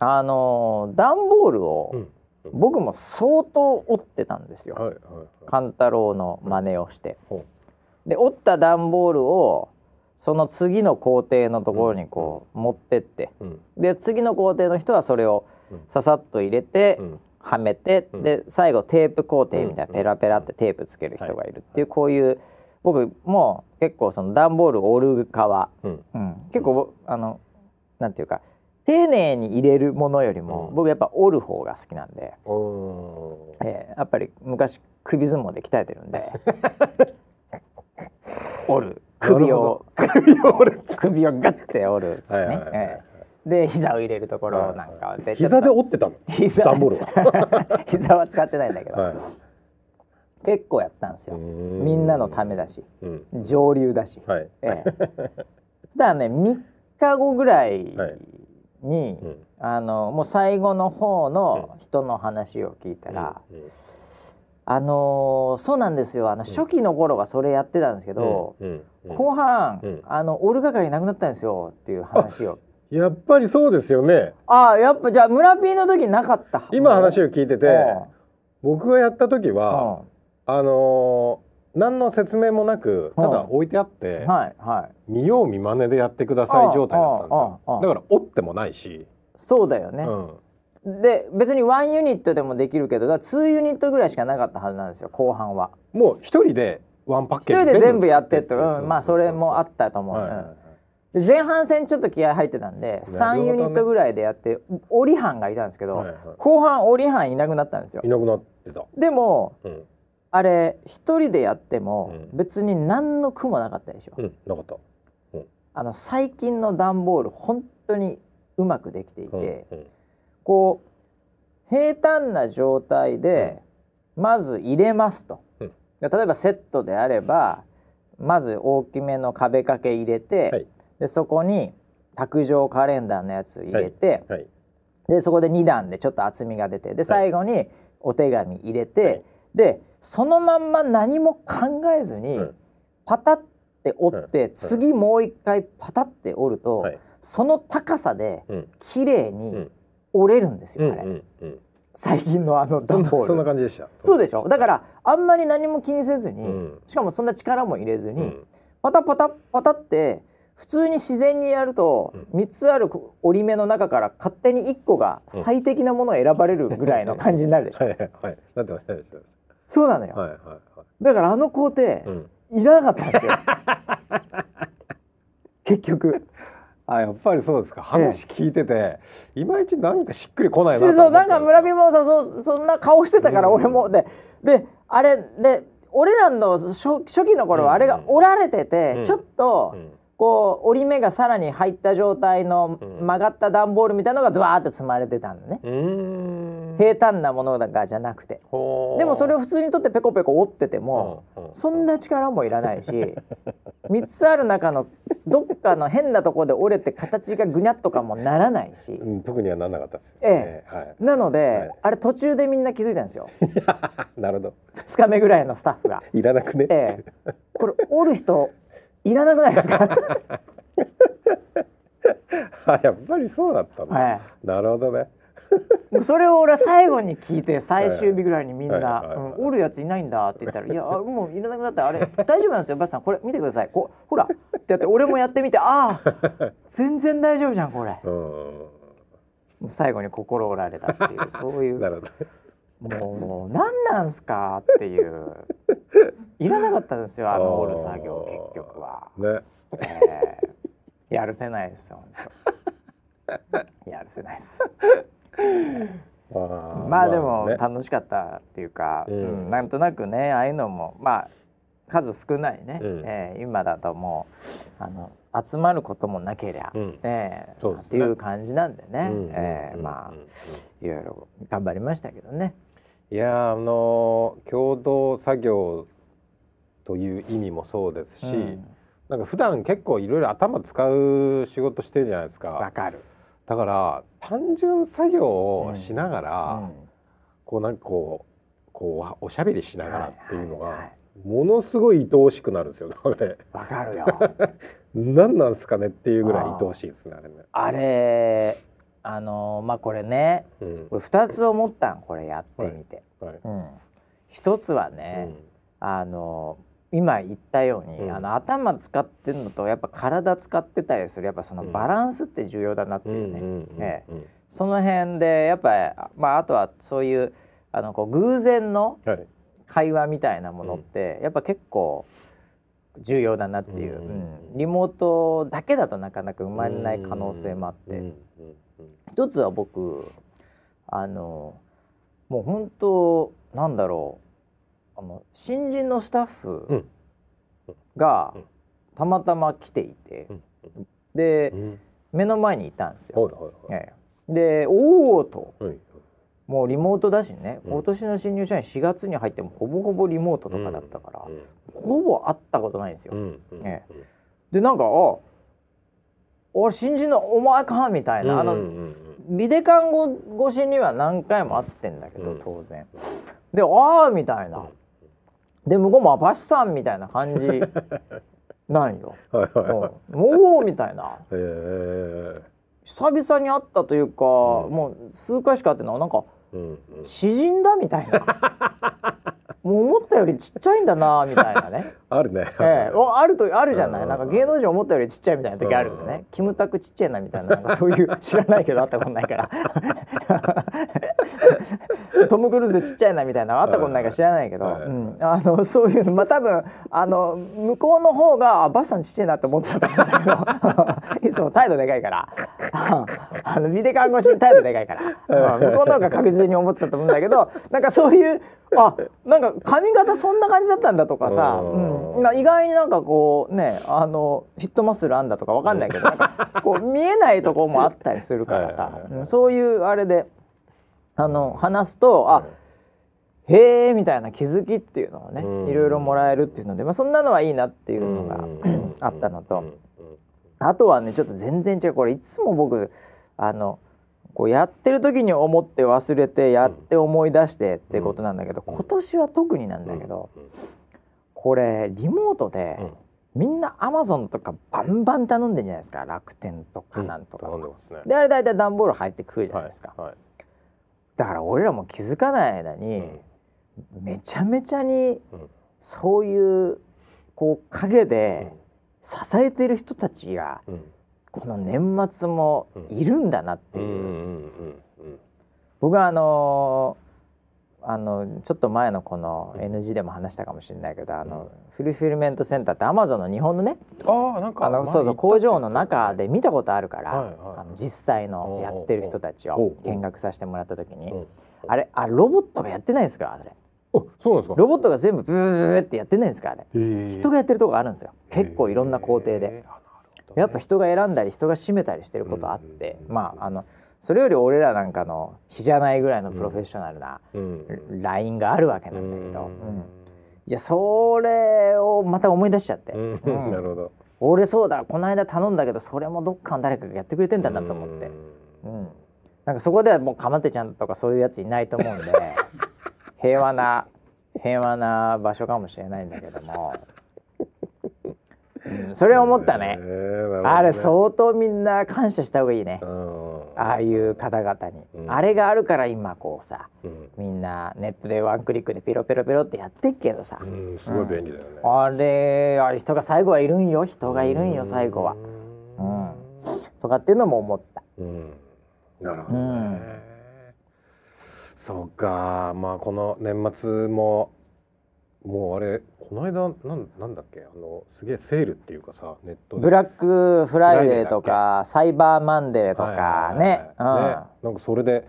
ー、あの段ボールを、うん僕も相当折ってたんですよ。
はいはい
勘太郎の真似をして。で折った段ボールをその次の工程のところにこう持ってって、で次の工程の人はそれをささっと入れて、はめて、で最後テープ工程みたいなペラペラってテープつける人がい。るっていうこういう僕も結構その段ボールを折る側、うん。結構あのなんていうか丁寧に入れるものよりも、僕やっぱ折る方が好きなんで、えー、やっぱり昔首相撲で鍛えてるんで。[LAUGHS] 折る。首を首を折る。首をガッて折る、ね、はいはいはい。えー、で膝を入れるところなんか
で膝で折ってたの？膝。段ボール
は？[LAUGHS] 膝は使ってないんだけど、はい、結構やったんですよ。みんなのためだし、うん、上流だし、はい。えー、だね3日後ぐらいに、うん、あのもう最後の方の人の話を聞いたら、うん、あのー、そうなんですよ。あの初期の頃はそれやってたんですけど、後半、あのオール係なくなったんですよっていう話を。
やっぱりそうですよね。
ああやっぱじゃあ村ピーの時なかった。
今話を聞いてて、僕がやった時は、あのー何の説明もなくただ置いてあって、はいはい、見よう見まねでやってください状態だったんですよ。だから折ってもないし。
そうだよね、うん、で別に1ユニットでもできるけどだ2ユニットぐらいしかなかったはずなんですよ後半は。
もう一人でワンパッケー
ジ一人で全部やってって、うん、まあそれもあったと思う、はいうん、前半戦ちょっと気合入ってたんで3ユニットぐらいでやって折り班がいたんですけど、はいはい、後半折り班いなくなったんですよ。
いなくなってた。
でも、うんあれ一人でやっても別に何の苦もなかったでしょ、
うん、なかった、
うん、あの最近の段ボール本当にうまくできていて、うん、こう平坦な状態でまず入れますと、例えばセットであればまず大きめの壁掛け入れて、はい、でそこに卓上カレンダーのやつ入れて、はい。はい、でそこで2段でちょっと厚みが出てで最後にお手紙入れて、でそのまんま何も考えずに、パタって折って、次もう一回パタって折ると、その高さで綺麗に折れるんですよ、あれ。最近のあの
段ボール。そんな感じでした。
そうでしょ？だからあんまり何も気にせずに、しかもそんな力も入れずに、パタパタパタって普通に自然にやると、う3つある折り目の中から勝手に1個が最適なものを選ばれるぐらいの感じになるでしょ？はいはい、はい、なってましたそうなのよ、はいはいはい、だからあの工程、うん、いらなかったんですよ。[LAUGHS] 結局。
あやっぱりそうですか。話聞いてて、ええ、いまいちなんかしっくりこないな
そうなんか村人もさそうそんな顔してたから俺も、でであれで俺らの初初期の頃はあれが折られてて、うん、ちょっと、うん。こう折り目がさらに入った状態の曲がった段ボールみたいのがドワーッと積まれてたのね平坦なものだがじゃなくて。でもそれを普通にとってペコペコ折っててもそんな力もいらないし [LAUGHS] 3つある中のどっかの変なところで折れて形がぐにゃっとかもならないし、
うん、特にはならなかったです、
ええ。はい、なので、はい、あれ途中でみんな気づいたんですよ。[LAUGHS]
なるほど。
2日目ぐらいのスタッフが。
いらなくね、え
え、これ折る人いらなくないですか？[LAUGHS]
あやっぱりそうだったの、はい、なるほどね
それを俺は最後に聞いて最終日ぐらいにみんな「おるやついないんだ」って言ったら「いや [LAUGHS] もういらなくなったらあれ大丈夫なんですよバスさんこれ見てくださいこほら」ってやって俺もやってみてああ [LAUGHS] 全然大丈夫じゃんこれ。う最後に心折られたっていうそういう。[LAUGHS] なるほどもう何なんすかっていういらなかったですよあの折る作業結局は。ね。えー、やるせないですよやるせないです。[LAUGHS] あまあでも楽しかったっていうか、うん、うん、なんとなくねああいうのもまあ数少ないね、うん、えー、今だともうあの集まることもなけりゃ、うん、ねね。っていう感じなんでね、うん、えー、まあいろいろ頑張りましたけどね。
いやあの共同作業という意味もそうですし、うん、なんか普段結構いろいろ頭使う仕事してるじゃないですか。
わかる。
だから単純作業をしながら、うん、こうなんかこうこうおしゃべりしながらっていうのが、ものすごい愛おしくなるんですよ。
わかるよ。[LAUGHS]
何なんですかねっていうぐらい愛おしいですねあれね。
あれあのまあこれね、うん、これ2つ思ったんこれやってみて、はい。はい、うん、1つはね、うん、あの今言ったように、うん、あの頭使ってるのとやっぱ体使ってたりするやっぱそのバランスって重要だなっていうね。その辺でやっぱまああとはそういうあのこう偶然の会話みたいなものって、やっぱ結構重要だなっていう、うん、リモートだけだとなかなか生まれない可能性もあって、一つは僕あのもう本当なんだろうあの新人のスタッフがたまたま来ていて、で、目の前にいたんですよ。でおおと、もうリモートだしね、今年の新入社員4月に入ってもほぼほぼリモートとかだったから、ほぼ会ったことないんですよ。ね、でなんかあ俺新人のお前かみたいな、あのビデカン越しには何回も会ってんだけど、当然。でああみたいな。で向こうも「バシさん」みたいな感じ。[LAUGHS] なんよ。はいはいはい、もうみたいな。久々に会ったというか、もう数回しか会ってない。なんか詩人だみたいな [LAUGHS] もう思ったよりちっちゃいんだなみたいなね。[LAUGHS]
あるね、
ええ、あるとあるじゃない？なんか芸能人思ったよりちっちゃいみたいな時あるんでねキムタクちっちゃいなみたいな。なんかそういう知らないけど会ったことないから。[LAUGHS] トム・クルーズちっちゃいなみたいな。会ったことないから知らないけど、うん、あのそういうの。まあ多分あの向こうの方があバスさんちっちゃいなって思ってたんだけど。[LAUGHS] いつも態度でかいから。あのビデ看護師態度でかいから、向こうの方が確実に思ってたと思うんだけど。なんかそういう [LAUGHS] あなんか髪型そんな感じだったんだとかさ、うん、意外になんかこうねあのフィットマッスルあんだとかわかんないけど、なんかこう [LAUGHS] 見えないとこもあったりするからさ、うん、そういうあれであの話すとあ、へえみたいな気づきっていうのをね、いろいろもらえるっていうので、まあ、そんなのはいいなっていうのがあったのと、あとはねちょっと全然違う。これいつも僕あのこうやってる時に思って忘れてやって思い出してってことなんだけど、今年は特になんだけど、これリモートで、みんなアマゾンとかバンバン頼んでんじゃないですか。楽天とかなんとか、であれ大体段ボール入ってくるじゃないですか、だから俺らも気づかない間に、うん、めちゃめちゃに、そういうこう陰で支えてる人たちが、この年末もいるんだなっていう。僕はあのー、あのちょっと前のこの NG でも話したかもしれないけど、あのフルフィルメントセンターってアマゾンの日本のね
あなんか
あのそうそう工場の中で見たことあるから、はいはい、あの実際のやってる人たちを見学させてもらった時に。あれあロボットがやってないんですか？あれ。
そうなんですか？
ロボットが全部ブーってやってないんですか？あれ。人がやってるとこあるんですよ。結構いろんな工程でやっぱ人が選んだり人が締めたりしてることあって、まああのそれより俺らなんかの比じゃないぐらいのプロフェッショナルなラインがあるわけなんだけど、うん。いやそれをまた思い出しちゃって、[LAUGHS]
なるほど。
俺そうだこの間頼んだけどそれもどっかの誰かがやってくれてんだなと思って、うん。なんかそこではもうかまってちゃんとかそういうやついないと思うんで [LAUGHS] 平和な平和な場所かもしれないんだけども。うん、それ思ったね。あれ相当みんな感謝した方がいいね、うん、ああいう方々に、うん、あれがあるから今こうさ、みんなネットでワンクリックでピロピロピロってやってっけどさ、
すごい便利だよね、
あれあれ人が最後はいるんよ。人がいるんよ最後は、うん、とかっていうのも思った、
なるほどね、そうか。まあこの年末ももうあれこの間なんなんだっけ？あのすげえセールっていうかさネット
ブラックフライデーとかサイバーマンデーとかね。
なんかそれで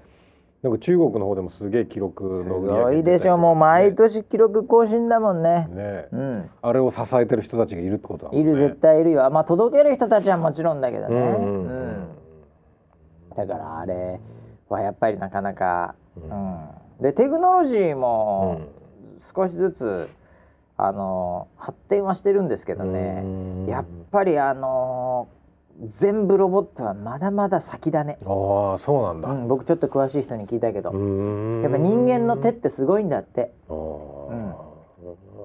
なんか中国の方でもすげえ記録の
すごいでしょ。もう毎年記録更新だもんね。ね、
うん、あれを支えてる人たちがいるってことだもん
ね。いる絶対いるよ。まあ届ける人たちはもちろんだけどね、うん、うん、だからあれはやっぱりなかなか、うん、でテクノロジーも、少しずつあの発展はしてるんですけどね。やっぱりあの全部ロボットはまだまだ先だね。
ああそうなんだ、う
ん、僕ちょっと詳しい人に聞いたけど。やっぱ人間の手ってすごいんだって、うん、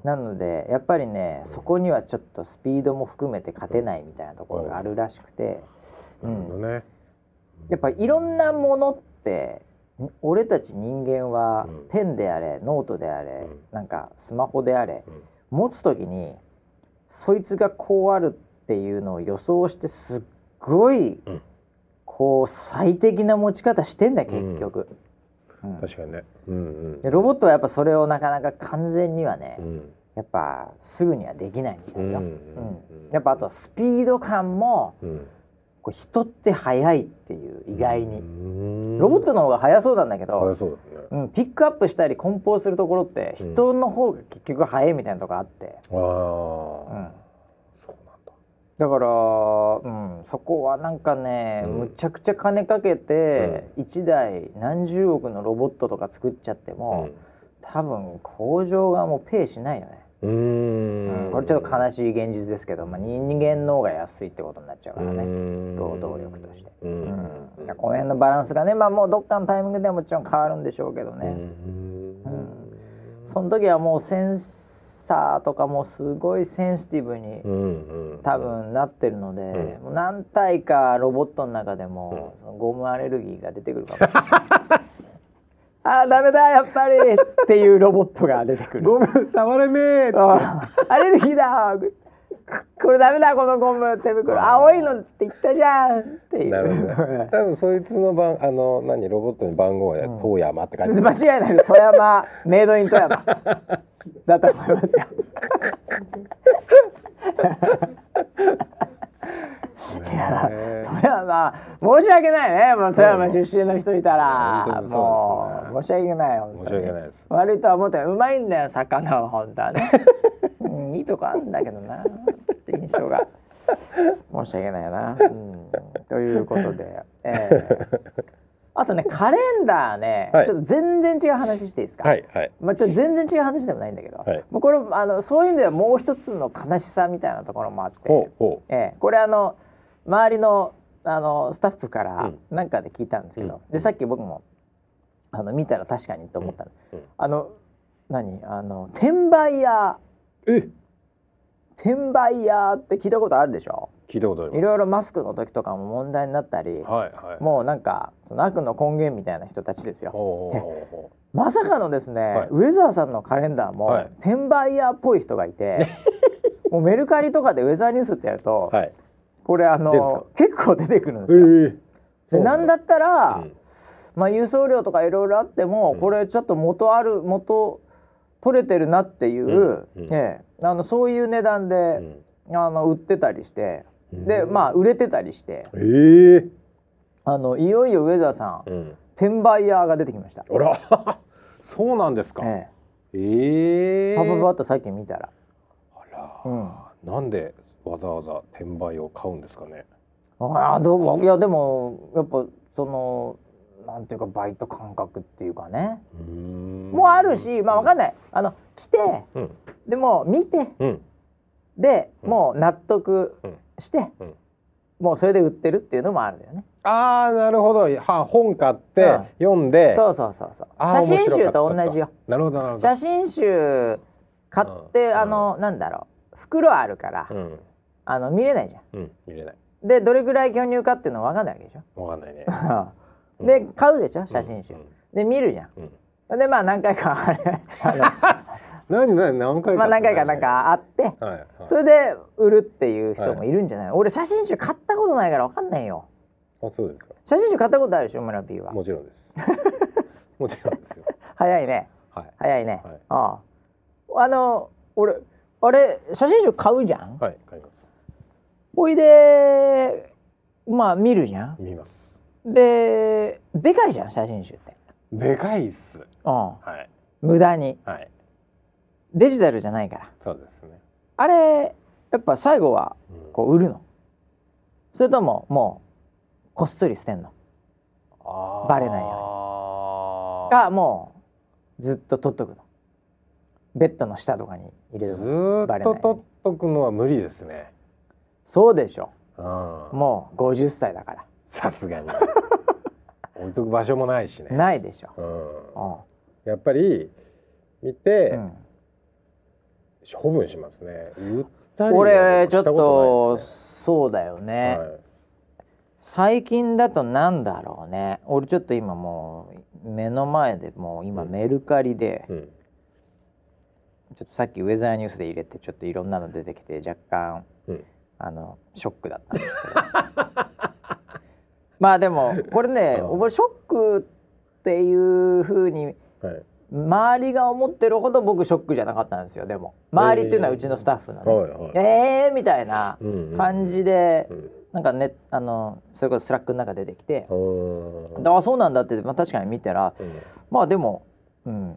なのでやっぱりねそこにはちょっとスピードも含めて勝てないみたいなところがあるらしくて、
うん、なるほどね。
やっぱいろんなものって俺たち人間はペンであれ、ノートであれ、うん、なんかスマホであれ、うん、持つ時にそいつがこうあるっていうのを予想してすっごい、うん、こう最適な持ち方してんだ結局。
確かにね、うんう
ん、でロボットはやっぱそれをなかなか完全にはね、やっぱすぐにはできないみたいな、うんやっぱあとスピード感も、こう人って速いっていう意外に。ロボットの方が速そうなんだけど、ね、うん、ピックアップしたり梱包するところって人の方が結局速いみたいなとこあって、うん、そうなんだ。だから、うん、そこはなんかね、うん、むちゃくちゃ金かけて、うん、1台何十億のロボットとか作っちゃっても、多分工場がもうペイしないよね。うん。これちょっと悲しい現実ですけど、まあ、人間の方が安いってことになっちゃうからね。労働力として、うん。この辺のバランスがね、まあ、もうどっかのタイミングではもちろん変わるんでしょうけどね、うん。その時はもうセンサーとかもすごいセンシティブに多分なってるので、もう何体かロボットの中でも、そのゴムアレルギーが出てくるかもしれない。[LAUGHS] あダメだやっぱりっていうロボットが出てくる。
ゴム触れねえ
アレルギーだこれダメだこのゴム手袋。青いのって言ったじゃんっていう。なるほど、
ね、[LAUGHS] 多分そいつの番あの何ロボットに番号は遠山って感じ、[LAUGHS]
間違いない。富山メイドイン富山。だと思いますよ [LAUGHS] いや富山申し訳ないね。もう富山出身の人いたら、もう申し訳ない
申し訳ないです。
悪いとは思ってうまいんだよ魚は本当はね、[LAUGHS] うん、いいとこあるんだけどな。って印象が。申し訳ないな、うん、ということで、えー、あとねカレンダーね、はい、ちょっと全然違う話していいですか？はいはい。まあちょっと全然違う話でもないんだけど、はい、もうこれあのそういう意味ではもう一つの悲しさみたいなところもあって、えー、これあの周りのあのスタッフからなんかで聞いたんですけど、うん、でさっき僕もあの見たら確かにと思ったの、うん。うん、あの何？あの転売屋。え？転売屋って聞いたことあるでしょ？
聞いたことある
いろいろマスクの時とかも問題になったり、はいはい、もうなんかその悪の根源みたいな人たちですよ。まさかのですね、はい、ウェザーさんのカレンダーも、はい、転売屋っぽい人がいて [LAUGHS] もうメルカリとかでウェザーニュースってやると、はい、これあの結構出てくるんですよ。えー、でなんだ。ったら、うん、まあ輸送料とかいろいろあっても、うん、これちょっと元ある元取れてるなっていう、うん、ね、あのそういう値段で、あの売ってたりして、でまあ売れてたりして、えー、あのいよいよウェザーさん、転売ヤーが出てきました。
あら。[LAUGHS] そうなんですか。ええ。
ー、パパパッとさっき見たら。
あら、うん、なんでわざわざ転売を買うんですかね？
ああどういやでもやっぱそのなんていうかバイト感覚っていうかね。もうあるしまあわかんない。あの来て、うん、でも見て、うん、で、もう納得して、もうそれで売ってるっていうのもあるんだよね。
ああなるほど。は本買って、読んで。
そうそうそうそう。写真集と同じよ。
なるほどなるほ
ど。写真集買って、あの、なんだろう。袋あるから、あの見れないじゃん、見れない。でどれぐらい巨乳かっていうのは分かんないわけでし
ょ。分かんないね。[LAUGHS]
で買うでしょ写真集、で見るじゃん、でまあ何回かあれ [LAUGHS]
何何何回か
まあ何回かなんかあって、はいはい、それで売るっていう人もいるんじゃない、はい、俺写真集買ったことないから分かんないよ。
あそうですか。
写真集買ったことあるでしょ村 P は。
もちろんです。[LAUGHS] もちろんですよ。
早いね、はい、早いね、はい、ああ。あの俺あれ写真集買うじゃん？
はい買います
ほいでまあ見るじゃん。
見ます。
ででかいじゃん写真集って。
でかいっす。うん。
はい。無駄に。はい。デジタルじゃないから。
そうですね。
あれやっぱ最後はこう売るの、うん、それとももうこっそり捨てんの？バレないように。がもうずっと取っとくの。ベッドの下とかに入れるず
っと取っとくのは無理ですね
そうでしょ、うん、もう50歳だから。
さすがに。[LAUGHS] 置いとく場所もないしね。
ないでしょ、
うん、やっぱり見て、うん。処分しますね。
売ったり俺ちょっとそうだよね。はい、最近だとなんだろうね。俺ちょっと今もう目の前でもう今メルカリで、うん、ちょっとさっきウェザーニュースで入れてちょっといろんなの出てきて若干、うん、あのショックだったんですけど。[LAUGHS] まあでもこれね俺ショックっていうふうに、はい。周りが思ってるほど僕ショックじゃなかったんですよでも。周りっていうのはうちのスタッフのね、はいはい、えーみたいな感じで、うん。うん、なんかねあのそれこそスラックの中出てきて「ああそうなんだ」って、まあ、確かに見たら、うん、まあでも、うん、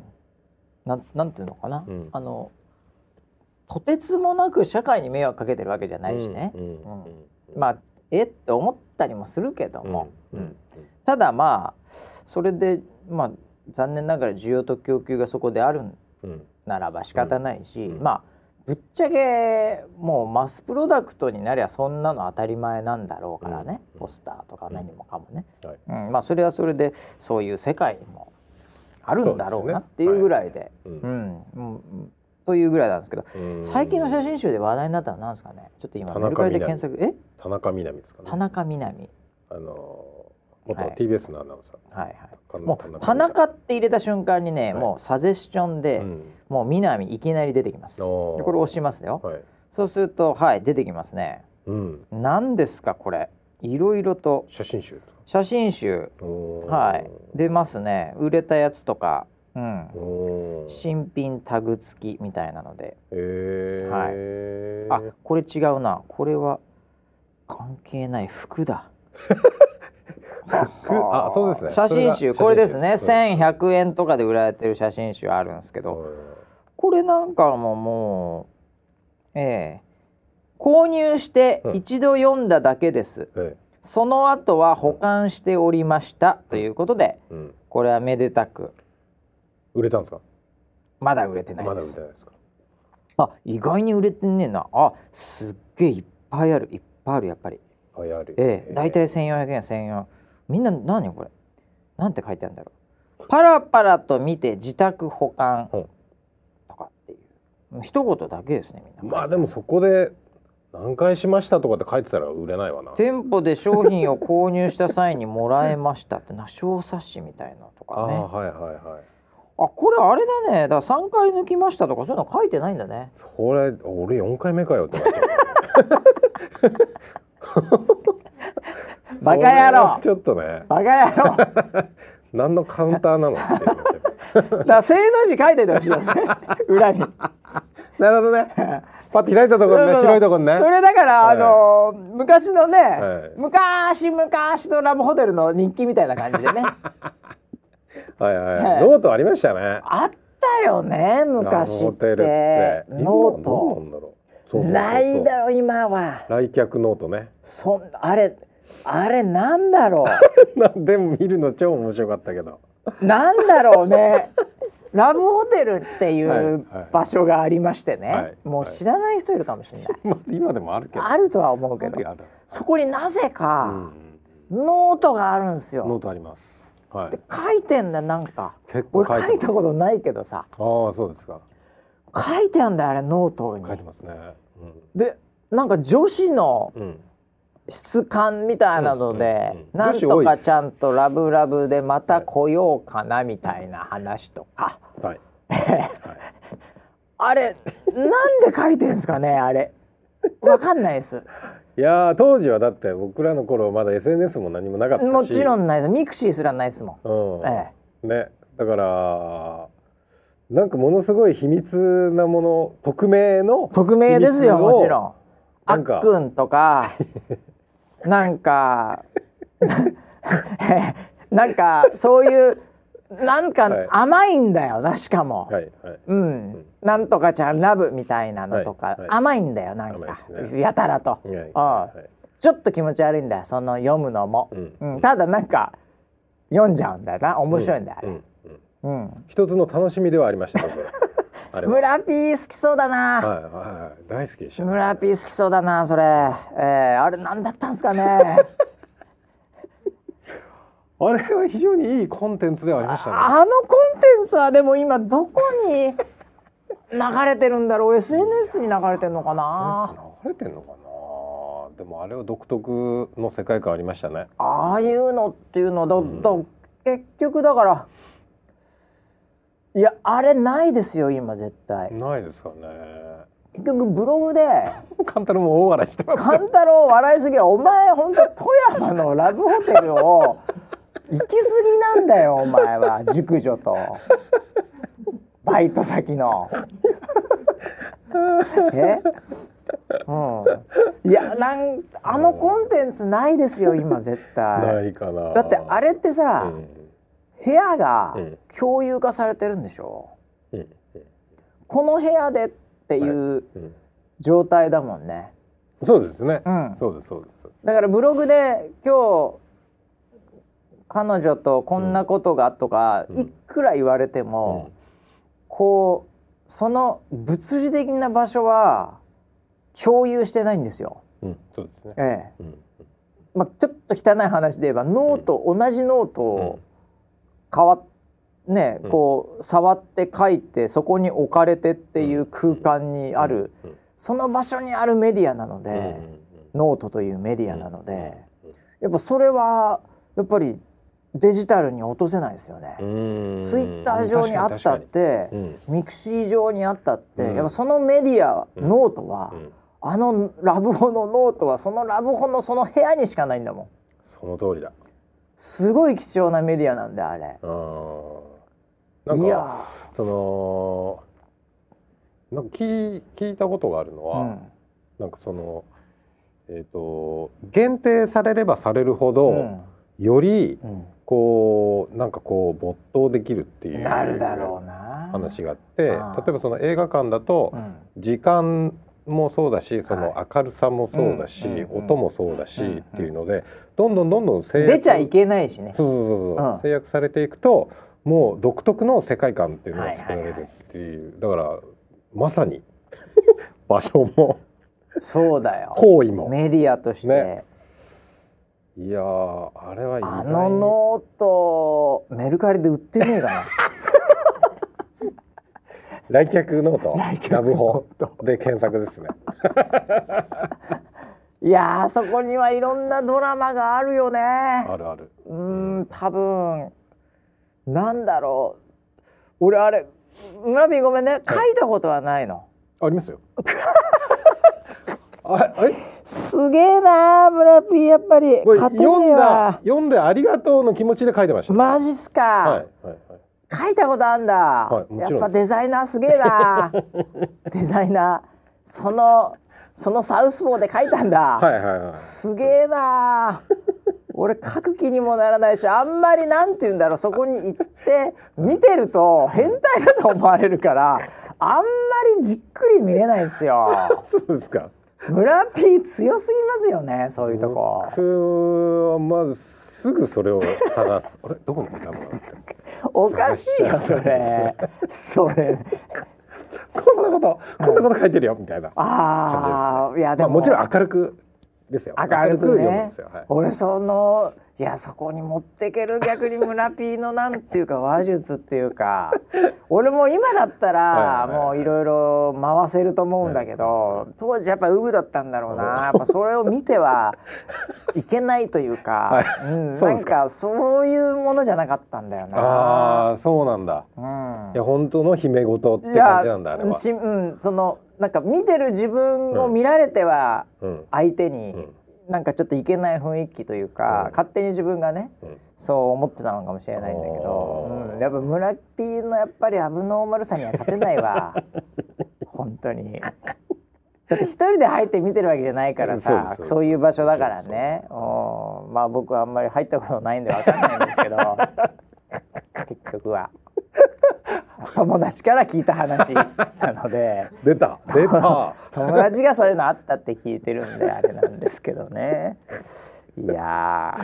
ななんていうのかな、うん、あのとてつもなく社会に迷惑かけてるわけじゃないしね、うんまあえ？って思ったりもするけども、うんただまあそれでまあ残念ながら需要と供給がそこであるならば仕方ないし、まあぶっちゃけもうマスプロダクトになりゃそんなの当たり前なんだろうからね、ポスターとか何もかもね、うん。まあそれはそれでそういう世界にもあるんだろうなっていうぐらいで、うんというぐらいなんですけど最近の写真集で話題になったのは何ですかね？ちょっと今メルカリで検索え？
田中みな実ですかね。
田中みな実
あの元 TBS のアナウンサ
ー、はいはい、もう田中って入れた瞬間にね、はい、もうサジェスチョンで、うん、もう南いきなり出てきます。これ押しますよ、はい、そうするとはい出てきますね、うん、何ですかこれ？いろいろと。
写真集
写真集。はい。出ますね。売れたやつとかうん、新品タグ付きみたいなので、はい、あこれ違うな。これは関係ない服だ。
あそうですね。
写真集。これですね。1100円とかで売られてる写真集あるんですけど。これなんかももうええ。購入して一度読んだだけです、うん、その後は保管しておりましたということで、うん、これはめでたく
売れたんですか？
まだ売れてないです。まだ売れ
てないですか？
あ意外に売れてんねんな。あすっげえいっぱいある。いっぱいあるやっぱり。いっ
ぱいある。
ええ大体1400円1400みんな何これ？なんて書いてあるんだろう。パラパラと見て自宅保管とかっていう。一言だけですね
みんな。まあでもそこで何回しましたとかって書いてたら売れないわな。
店舗で商品を購入した際にもらえましたってな小冊子みたいなとかね。
あはいはいはい
あこれあれだね。だから3回抜きましたとかそういうの書いてないんだね。
それ俺4回目かよってなっちゃ
う。[LAUGHS] バカ野郎。
ちょっとね。
バカ野郎。[LAUGHS]
何のカウンターなの？っ [LAUGHS] て
だから正の字書いててほしいよね。裏に。
なるほどね。パッと開いたところね白いところね。
それだから、はい、あの昔のね、はい、昔昔のラブホテルの日記みたいな感じでね
はいはい、はい、ノートありましたね。
あったよね昔って。ノート。ないだよ今は。
来客ノートね。
そんあれあれなんだろ
う。[LAUGHS] でも見るの超面白かったけど。
なんだろうね。ラブホテルっていう場所がありましてね、はい。はい、もう知らない人いるかもしれない、[LAUGHS]
まあ、今でもあるけど。
あるとは思うけど。そこになぜかノートがあるんですよ。
ノートあります
はい、書いてんだなんか。結構書いたことないけどさ。
ああそうですか。
書いてあんだあれノートに。
書いてますね、
うん、でなんか女子の、うん。質感みたいなので、うんうんうん、なんとかちゃんとラブラブでまた来ようかなみたいな話とか、はい、[LAUGHS] あれなんで書いてんですかねあれ。わかんないです
いや当時はだって僕らの頃まだ SNS も何もなかったし。
もちろんないです。ミクシーすらないですもん、うん。え
え、ね。だからなんかものすごい秘密なもの匿名の
匿名ですよもちろん。あっくんとかなんか [LAUGHS] なんか [LAUGHS] そういうなんか甘いんだよなしかも、はいはい、うん、なんとかちゃんラブみたいなのとか、甘いんだよなんか、ね、やたらと、はいはい、ちょっと気持ち悪いんだよその読むのも、うん、うん、ただなんか読んじゃうんだよな。面白いんだよ、うん
うん、一つの楽しみではありました [LAUGHS]
村ピー好きそうだな。はいはい
はい、大好きでした、
ね。村ピー好きそうだな、それ。えー、あれなんだったんですかね。
あれは非常にいいコンテンツではありましたね。
あのコンテンツはでも今どこに流れてるんだろう？SNS に流れてんのかな？
流れてんのかな？でもあれは独特の世界観ありましたね
ああいうのっていうのだ、うん、だ結局だからいやあれないですよ今絶対
ないですかね
結局ブログで [LAUGHS]
カンタロウも大笑いして
カンタロウ笑いすぎお前本当富山のラブホテルを行き過ぎなんだよお前は。熟女と。バイト先の。え？うん、いやなんあのコンテンツないですよ今絶対。
ないかな。
だってあれってさ、うん、部屋が共有化されてるんでしょ、うん、この部屋でっていう状態だもんね、
そうですね、うん、そうですそうです。
だからブログで今日彼女とこんなことがとか、いくら言われても、こうその物理的な場所は共有してないんですよ。
うん、そうですね。
ええ。うん、まあちょっと汚い話で言えばノート、うん、同じノートを代わね、うん、こう触って書いてそこに置かれてっていう空間にある、その場所にあるメディアなので、ノートというメディアなので、やっぱそれはやっぱりデジタルに落とせないですよね。ツイッター上にあったって、うん、ミクシー上にあったって、うん、やっぱそのメディア、うん、ノートは、あのラブホのノートはそのラブホのその部屋にしかないんだもん。
その通りだ。
すごい貴重なメディアなんであれ。
なんかいやそのなんか聞聞いたことがあるのは、うん、なんかそのえっ、ー、と限定されればされるほど、より、うんこうなんかこう没頭できるっていう話があって例えばその映画館だと時間もそうだしその明るさもそうだし、音もそうだしっていうのでどんどんどんどん
制約出ちゃいけないしね。
そうそうそう、う。ん、制約されていくともう独特の世界観っていうのが作られるっていう、だからまさに [LAUGHS] 場所も
そうだよ。
行為も。
メディアとして、ね
いやあれは
あのノートメルカリで売ってねえかな。[LAUGHS]
来客ノート？ラブホで検索ですね。[LAUGHS]
いやそこにはいろんなドラマがあるよね。
あるある。
うん多分。なんだろう。俺あれ村ピーごめんね。書いたことはないの、
ありますよ [LAUGHS] あえ
すげえな村ピーやっぱり。
読んだ読んでありがとうの気持ちで書いてました。
マジっすか、はいはいはい、書いたことあんだ、はい、やっぱデザイナーすげえな [LAUGHS] デザイナー。そのそのサウスポーで書いたんだ、はいはいはい、すげえな俺書く気にもならないしあんまりなんて言うんだろう。そこに行って見てると変態だと思われるからあんまりじっくり見れないですよ。[LAUGHS]
そうですか
村 P 強すぎますよねそういうとこ。
僕はまずすぐそれを探す。あれ？どこの名前
おかしいよそれ。それ。[LAUGHS]
こんなことこんなこと書いてるよみたいなああいやでも、まあ、もちろん明るくですよ。
明るくね、はい、俺そのいやそこに持ってける逆に村ピーのなんていうか話術っていうか [LAUGHS] 俺も今だったらもういろいろ回せると思うんだけど当時やっぱウブだったんだろうな。やっぱそれを見てはいけないというか、はい、うん、[LAUGHS] なんかそういうものじゃなかったんだよな。
ああそうなんだ、うん、いや本当の姫事って感じなんだあれは。
うんそのなんか見てる自分を見られては相手に、なんかちょっといけない雰囲気というか、うん、勝手に自分がね、うん、そう思ってたのかもしれないんだけど、うん、やっぱ村ピーのやっぱりアブノーマルさには勝てないわ。[LAUGHS] 本当に。だって一人で入って見てるわけじゃないからさそういう場所だからね。まあ僕はあんまり入ったことないんでわかんないんですけど。[LAUGHS] 結局は。[LAUGHS] 友達から聞いた話なので。[LAUGHS]
出た。出た。[LAUGHS]
友達がそういうのあったって聞いてるんであれなんですけどねいや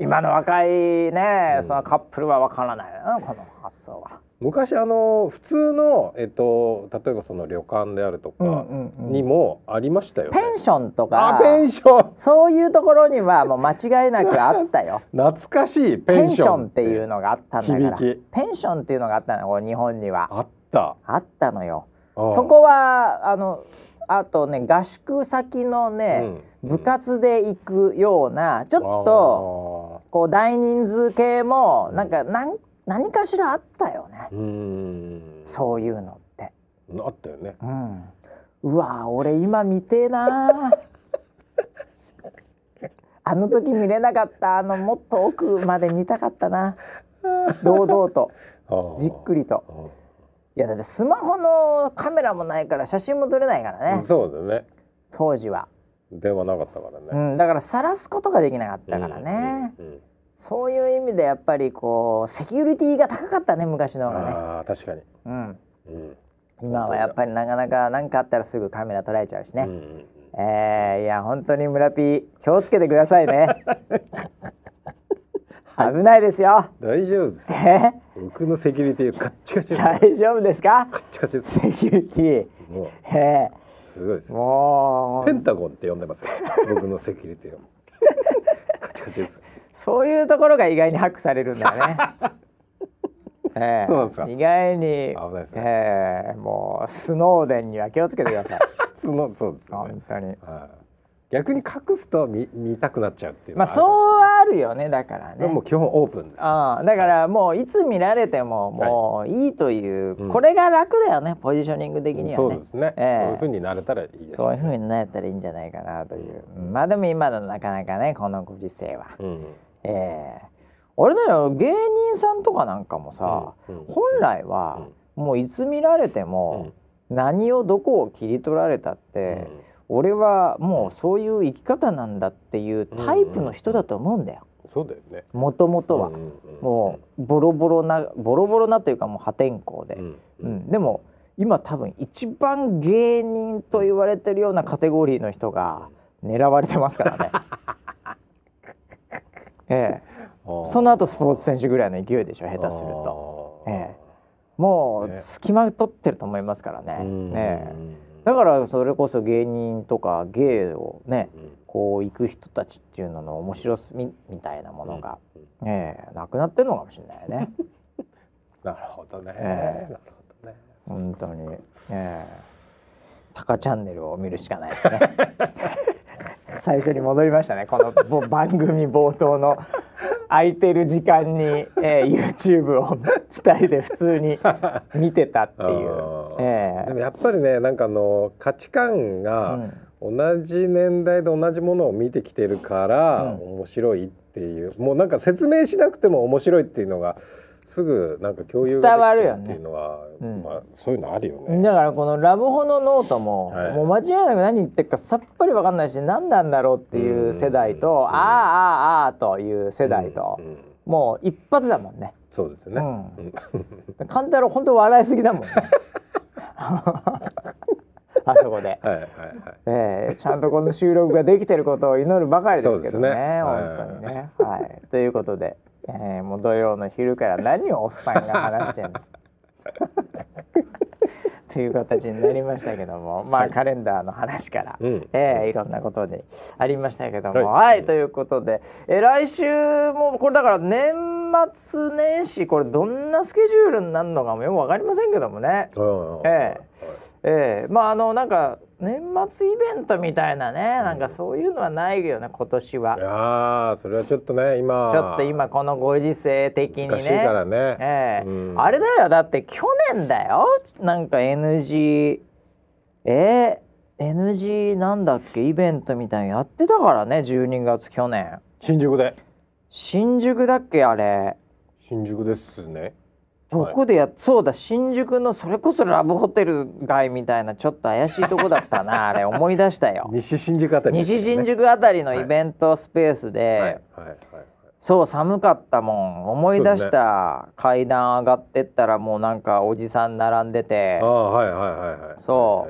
今の若いね、そのカップルはわからないなこの発想は。
昔あの普通の、えっと、例えばその旅館であるとかにもありましたよ、
ね、ペンションとか
ペンション。
そういうところにはもう間違いなくあったよ。[LAUGHS]
懐かしい
ペンション。っていうのがあったんだから。ペンションっていうのがあったのよ日本には。
あった。
あったのよ。そこはあのあとね合宿先のね、うん、部活で行くようなちょっとこう大人数系もなんか何何かしらあったよね。そういうのって。
あったよね。
うん、うわ俺今見てえな [LAUGHS] あの時見れなかったあのもっと奥まで見たかったな。堂々と。じっくりと。いやだってスマホのカメラもないから写真も撮れないからね。
そうだね。
当時は
電話なかったからね、う
ん、だから晒すことができなかったからね、うんうんうん、そういう意味でやっぱりこうセキュリティが高かったね昔の方がね。
あ確かに、
うん、うん、今はやっぱりなかなか何かあったらすぐカメラ捉えちゃうしね、うんうん、えー、いや本当に村ピー気をつけてくださいね。[LAUGHS] 危ないですよ。
大丈夫です。え？僕のセキュリティカッチカチ
大丈夫ですか？
カッチカチです。
セキュリティ。もう。え
すごいです。もうペンタゴンって呼んでます [LAUGHS] 僕のセキュリティを。カチカチです。
そういうところが意外にハックされるんだよね。[LAUGHS]
えー、そうなんですか。
意外に、ね、えー、もうスノーデンには気をつけてください。[LAUGHS]
スノそうです、ね、
本当に。はい
逆に隠すと見見たくなっちゃうっていう
まあそうあるよねだから。ね
もう基本オープンです。
あだからもういつ見られてももういいという、はい、これが楽だよね、ポジショニング的にはね。
そうですね、えー、そういうふうになれたらいいです、ね、
そういうふうになれたらいいんじゃないかなという、うん、まあでも今のなかなかねこのご時世は、うん、えー、あれだよ芸人さんとかなんかもさ、うん。うん、本来はもういつ見られても、何をどこを切り取られたって、俺はもうそういう生き方なんだっていうタイプの人だと思うんだよ。
そうだよね。
もともとは、もうボロボロなボロボロなというかもう破天荒で、うん、うん、でも今多分一番芸人と言われてるようなカテゴリーの人が狙われてますからね。[LAUGHS] ええ、その後スポーツ選手ぐらいの勢いでしょ下手すると。ええ、もう隙間取ってると思いますからね。ねだからそれこそ芸人とか芸をね、うん、こう行く人たちっていうのの面白みみたいなものが、うん、えー、なくなってるのかもしれないね。[LAUGHS]
なるほどね。えー、なるほどね。
本当に、えー、タカチャンネルを見るしかないですね。[LAUGHS] 最初に戻りましたね。この番組冒頭の空いてる時間に、えー、YouTube を2人で普通に見てたっていう、
えー、でもやっぱりねなんかあの価値観が同じ年代で同じものを見てきてるから、面白いっていう。もうなんか説明しなくても面白いっていうのがすぐなんか共有
ができる
っていうのは、ねうん、まあ、そういうのあるよね。
だからこのラブホのノートも、はい、もう間違いなく何言ってるかさっぱり分かんないし何なんだろうっていう世代と、うん、ああああああという世代と、うん、もう一発だもんね。
そうですね、
うん、勘太郎本当笑いすぎだもんね。あそこで、はいはいはい。えー、ちゃんとこの収録ができてることを祈るばかりですけどね。ね。本当にね。はい、ということでえー、もう土曜の昼から何をおっさんが話してんの？[LAUGHS] という形になりましたけどもまあ、はい、カレンダーの話から、うん、えー、いろんなことでありましたけども、はい、はい、ということで、えー、来週もこれだから年末年始これどんなスケジュールになるのかもよく分かりませんけどもね。えー。えー、まああのなんか年末イベントみたいなね、なんかそういうのはないよね今年は。
いやそれはちょっとね今
ちょっと今このご時世的にね。
難しいからね。
えー、うん、あれだよだって去年だよなんか NG えー、NG なんだっけイベントみたいなやってたからね12月去年。
新宿で。
新宿だっけあれ。
新宿ですね。
どこでや、はい、そうだ新宿のそれこそラブホテル街みたいなちょっと怪しいとこだったな [LAUGHS] あれ思い出したよ。
西新宿あたり、
ね、西新宿あたりのイベントスペースで、はいはいそう寒かったもん。思い出した、ね、階段上がってったらもうなんかおじさん並んでて。
あはいはいはいはい。
そ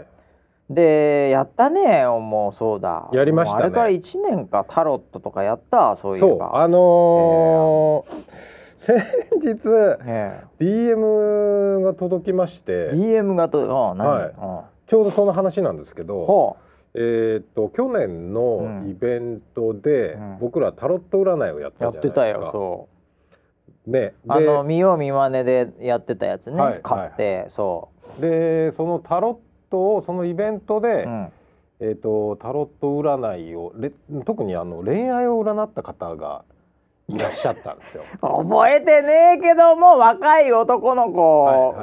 う、でやったねもうそうだ。
やりました、ね、
あれから1年かタロットとかやった？そういえば。
あのーえー先日、え DM が届きまして。
DM がとあ何、はい、
ちょうどその話なんですけど、えー、っと去年のイベントで、うん、僕らタロット占いをやったじゃないですか。やってたよそ
う。ね、あの見よう見まねでやってたやつね、はい、買って、はい、そ
う。でそのタロットをそのイベントで、うん、えーと、タロット占いを特にあの恋愛を占った方がいらっしゃったんですよ。
覚えてねえけども若い男の子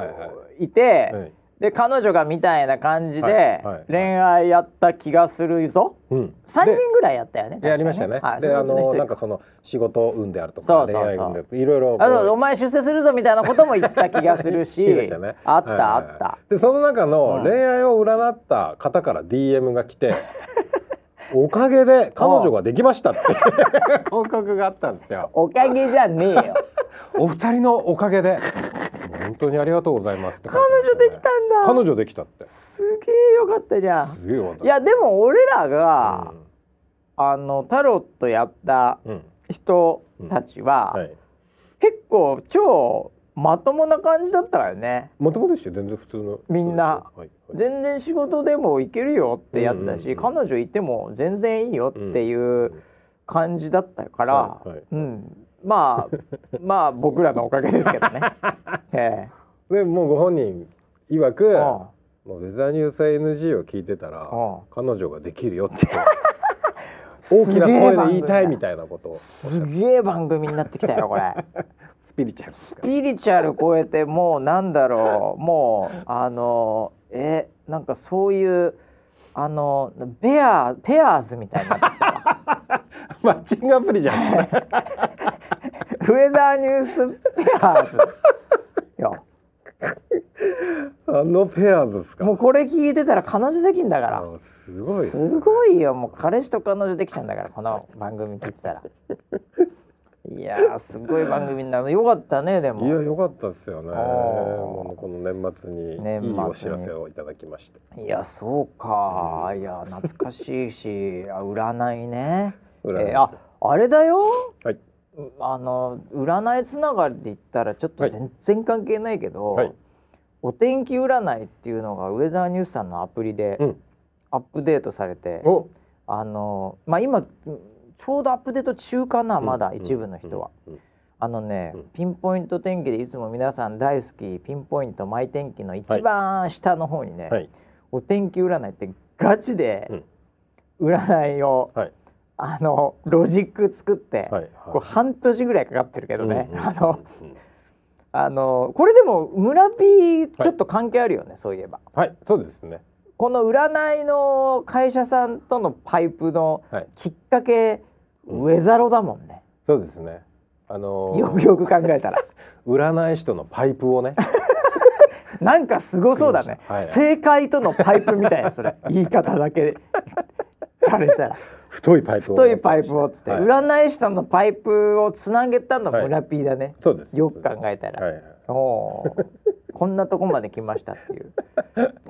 いて、はいで彼女がみたいな感じで恋愛やった気がするぞ、うん、3人ぐらいやったよね
やりましたね、はい、であのなんかその仕事運であるとか恋愛運でいろいろ
あお前出世するぞみたいなことも言った気がするし [LAUGHS] ね、あった、あった。
でその中の恋愛を占った方から DM が来て、おかげで彼女ができましたって。[LAUGHS] 報告があったんですよ。
おかげじゃねえよ。[LAUGHS]
お二人のおかげで。本当にありがとうございますって、
ね、彼女できたんだ。
彼女できたって。
すげえよかったじゃん。すげえよかった。いやでも俺らが、うん、あのタロットやった人たちは、うん。うんはい、結構超まともな感じだったからね。
まともですよ。全然普通の
みんな、はいはい、全然仕事でも行けるよってやつだし、うんうんうん、彼女いても全然いいよっていう感じだったから、うん。まあ [LAUGHS] まあ僕らのおかげですけどね。[LAUGHS]
ええ、でもうご本人曰くもうウェザーニュース NG を聞いてたら彼女ができるよって [LAUGHS] 大きな声で言いたいみたいなことを
すげえ番組になってきたよこれ。
スピリチュアル
スピリチュアル超えてもうなんだろうもうあのえなんかそういうあのベアペアーズみたいになってきた [LAUGHS]
マッチングアプリじゃん。ウェ
ザーニュースペアーズ。よ
あのペアーズですか？
もうこれ聞いてたら彼女できんだから。
すごい
すごいよ。もう彼氏と彼女できちゃうんだからこの番組聞いてたらいやすごい番組なのよかったねでも。
いやよかったですよね。この年末にいいお知らせをいただきまして。
いやそうか、うん、いや懐かしいし。あ占いね。占い、えー、ああれだよ、はい、あの占いつながりで言ったらちょっと全然関係ないけど、はい、お天気占いっていうのがウェザーニュースさんのアプリでアップデートされて、うん、あのまあ今ちょうどアップデート中かなまだ一部の人は。あのね、ピンポイント天気でいつも皆さん大好きピンポイントマイ天気の一番下の方にね、はい、お天気占いってガチで占いを、はい、あのロジック作って、はい、こう半年ぐらいかかってるけどね、あの、あのこれでも村 P ちょっと関係あるよね、そういえば。
はい。そうですね。
この占いの会社さんとのパイプのきっかけ、ウェザロだもんね、
そうですね。あの
ー、よくよく考えたら。[LAUGHS]
占い師とのパイプをね。[LAUGHS]
なんかすごそうだね、はい、正解とのパイプみたいなそれ。言い方だけ。あれしたら。
太いパイプ
を。太いパイプをつって、はい、占い師とのパイプをつなげたの村 P だね、はい、
そうです。
よく考えたら、はい、おこんなとこまで来ましたっていう。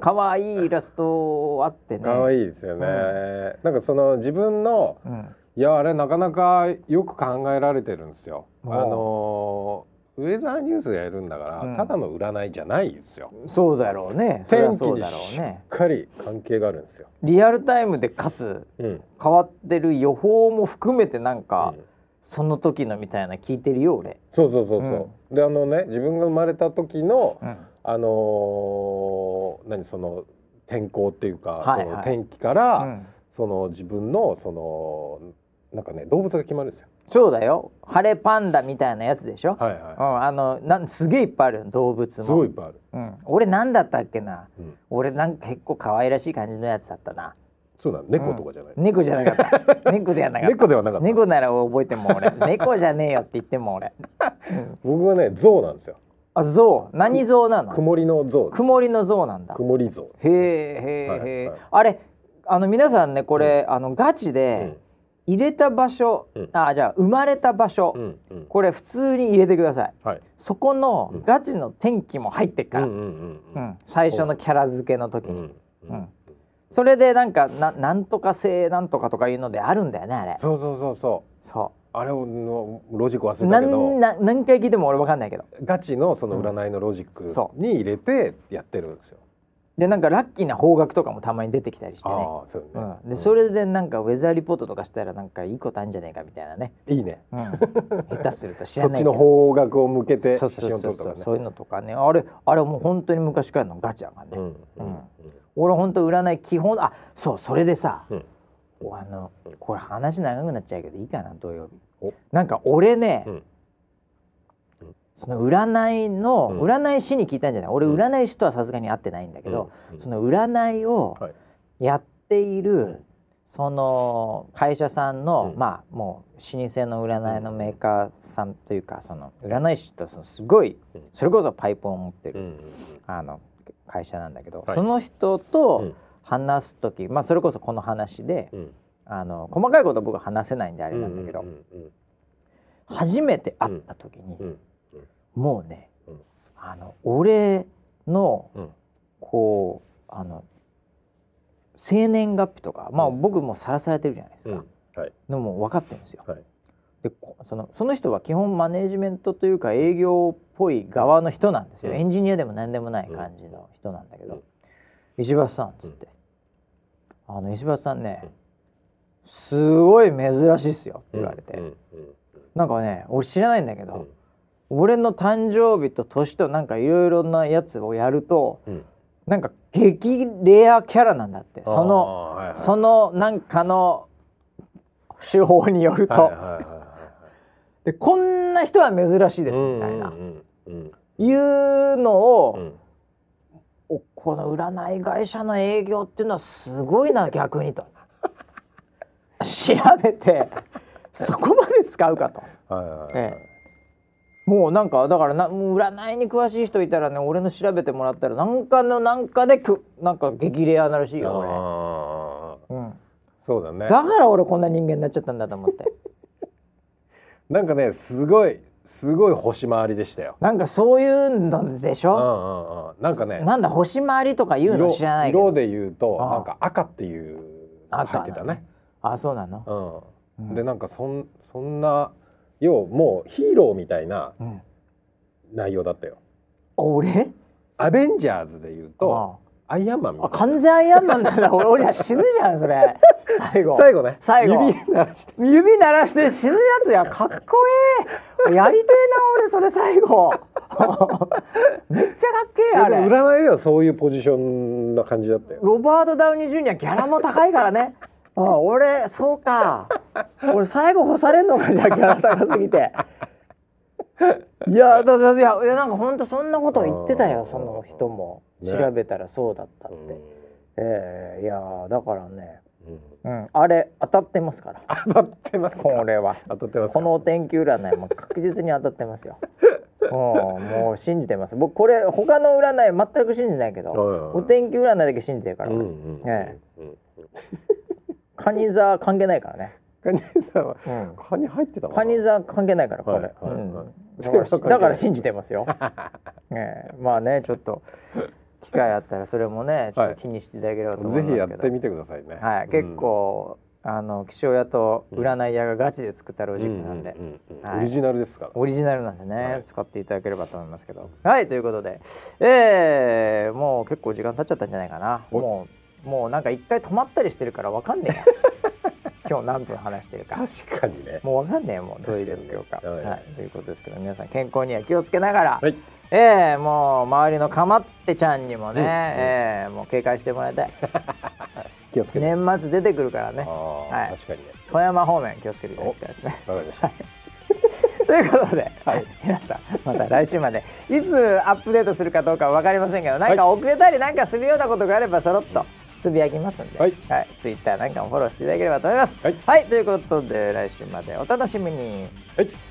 可愛いイラストあってね。
可愛いですよね、うん、なんかその自分の、うんいやあれなかなかよく考えられてるんですよ。あのウェザーニュースがやるんだから、うん、ただの占いじゃないですよ。
そうだろうね。
天気にしっかり関係があるんですよ。
リアルタイムでかつ、うん、変わってる予報も含めてなんか、うん、その時のみたいな聞いてるよ俺。
そうそうそうそう。であのね自分が生まれた時の、あのー、何その天候っていうか、はいはい、その天気から、その自分のそのなんかね動物が決まるんですよ。
そうだよ。晴れパンダみたいなやつでしょ？はいはい、うん、あのなんすげえいっぱいある動物も。
すごいいっぱいある、
うん、俺なんだったっけな、うん、俺なんか結構可愛らしい感じのやつだったな。
そうな猫とかじゃない、
うん、猫じゃなかった。[LAUGHS] 猫ではなかった。
猫ではなかった。
猫なら覚えても俺。[LAUGHS] 猫じゃねえよって言っても俺、
うん、僕はね象なんですよ。
あ象？何象なの？
曇りの象
曇りの象なんだ。
曇り象
へえへえ、はいはい、あれあの皆さんねこれ、あのガチで、入れた場所、うん、あじゃあ生まれた場所、うんうん、これ普通に入れてください、はい、そこのガチの天気も入ってっから、最初のキャラ付けの時に、うん、それでなんかななんとか性なんとかとかいうのであるんだよねあれ。
そうそうそうそう。
そう。
あれのロジック忘れたけど。
何回聞いても俺分かんないけど。
ガチのその占いのロジックに入れてやってるんですよ、
でなんかラッキーな方角とかもたまに出てきたりしてね。そね、うん、でそれでなんかウェザーリポートとかしたらなんかいいことあるんじゃないかみたいなね。
いいね、
うん、下手すると知らない
そっちの方角を向けて写真を撮
るとかね。そういうのとかね。あれあれもう本当に昔からのガチャがね、うんうん俺本当占い基本あそうそれでさ、うん、あのこれ話長くなっちゃうけどいいかな土曜日。なんか俺ね、うんその占いの、占い師に聞いたんじゃない？俺占い師とはさすがに会ってないんだけど、その占いをやっている、その会社さんの、まあもう老舗の占いのメーカーさんというかその占い師とそのすごいそれこそパイプを持ってる、あの会社なんだけど、その人と話す時、まあそれこそこの話で、あの細かいこと僕は話せないんであれなんだけど、初めて会った時に、もうね、あの俺の、こうあの生年月日とか、まあ、僕もさらされてるじゃないですか、はい、のも分かってるんですよ。はい、でそのその人は基本マネジメントというか営業っぽい側の人なんですよ、エンジニアでも何でもない感じの人なんだけど「石橋さん」っつって、あの石橋さんね、すごい珍しいっすよ」って言われて、うなんかね俺知らないんだけど、俺の誕生日と年となんかいろいろなやつをやると、うん、なんか激レアキャラなんだって。その、はいはい、そのなんかの手法によると、はいはいはいはい、でこんな人は珍しいですみたいな、うんうん、いうのを、うん、この占い会社の営業っていうのはすごいな逆にと。[LAUGHS] 調べてそこまで使うかと。はいはいはい。ええもうなんかだからな占いに詳しい人いたらね俺の調べてもらったらなんかのなんかでくなんか激レアならしいよ
俺、うん、そうだね。
だから俺こんな人間になっちゃったんだと思って。[LAUGHS]
なんかねすごいすごい星回りでしたよ。
なんかそういうのでしょ、うんうんうん、
なんかね。
なんだ星回りとかいうの知らない
けど。色で言うとなんか赤っていう入ってたね。
あそうなの、
うん、でなんかそんそんな要もうヒーローみたいな内容だったよ。
俺？
アベンジャーズで言うとアイアンマンみたいな。
完全アイアンマンだな。[LAUGHS] 俺俺は死ぬじゃんそれ。最後。
最後ね。
最後。
指鳴らして。
指鳴らして死ぬやつやかっこいい。やりてえな俺それ最後。[LAUGHS] めっちゃかっけえあれ。
占いではそういうポジションな感じだったよ。
ロバート・ダウニー・ジュニアギャラも高いからね。あ俺そうか。俺最後干されんのかじゃあギャラ高すぎて。いやだだいやいやなんか本当そんなこと言ってたよその人も、ね、調べたらそうだったって、うん、えー、いやだからね。うん、あれ当たってますから。
当たってます
これは。
当たってます
このお天気占いも確実に当たってますよ。も [LAUGHS] うもう信じてます。僕これ他の占い全く信じないけどお天気占いだけ信じてるから、うんうん、ええ、うんカニ座関係ないからね。
カニ座は、うん、カニ入ってた
カニ座関係ないからこれ、だから信じてますよ。[LAUGHS] え。ー、まあねちょっと機会あったらそれもねちょっと気にしていただければと思いますけど、
ぜひやってみてくださいね。
はい、結構、あの気象屋と占い屋がガチで作ったロジックなんで、
オリジナルですから。
オリジナルなんでね、はい、使っていただければと思いますけど。はいということで、えー、もう結構時間経っちゃったんじゃないかな。もうもうなんか一回止まったりしてるからわかんねえ [LAUGHS] 今日何分話してるか。
確かにね。
もうわかんねえもうどういう状況か、ね、はい、ということですけど皆さん健康には気をつけながら、はい、えー、もう周りのかまってちゃんにもね、うん、えー、もう警戒してもらいたい。[LAUGHS]
気をつけ
年末出てくるからね。はい、確かにね。富山方面気をつけていただきたいですね。わかりました。[LAUGHS] ということで、はい、皆さんまた来週までいつアップデートするかどうかは分かりませんけど何か遅れたりなんかするようなことがあればそろっと、つぶやきますんで、はい、はい、ツイッターなんかもフォローしていただければと思います。はい、はい、ということで来週までお楽しみに。はい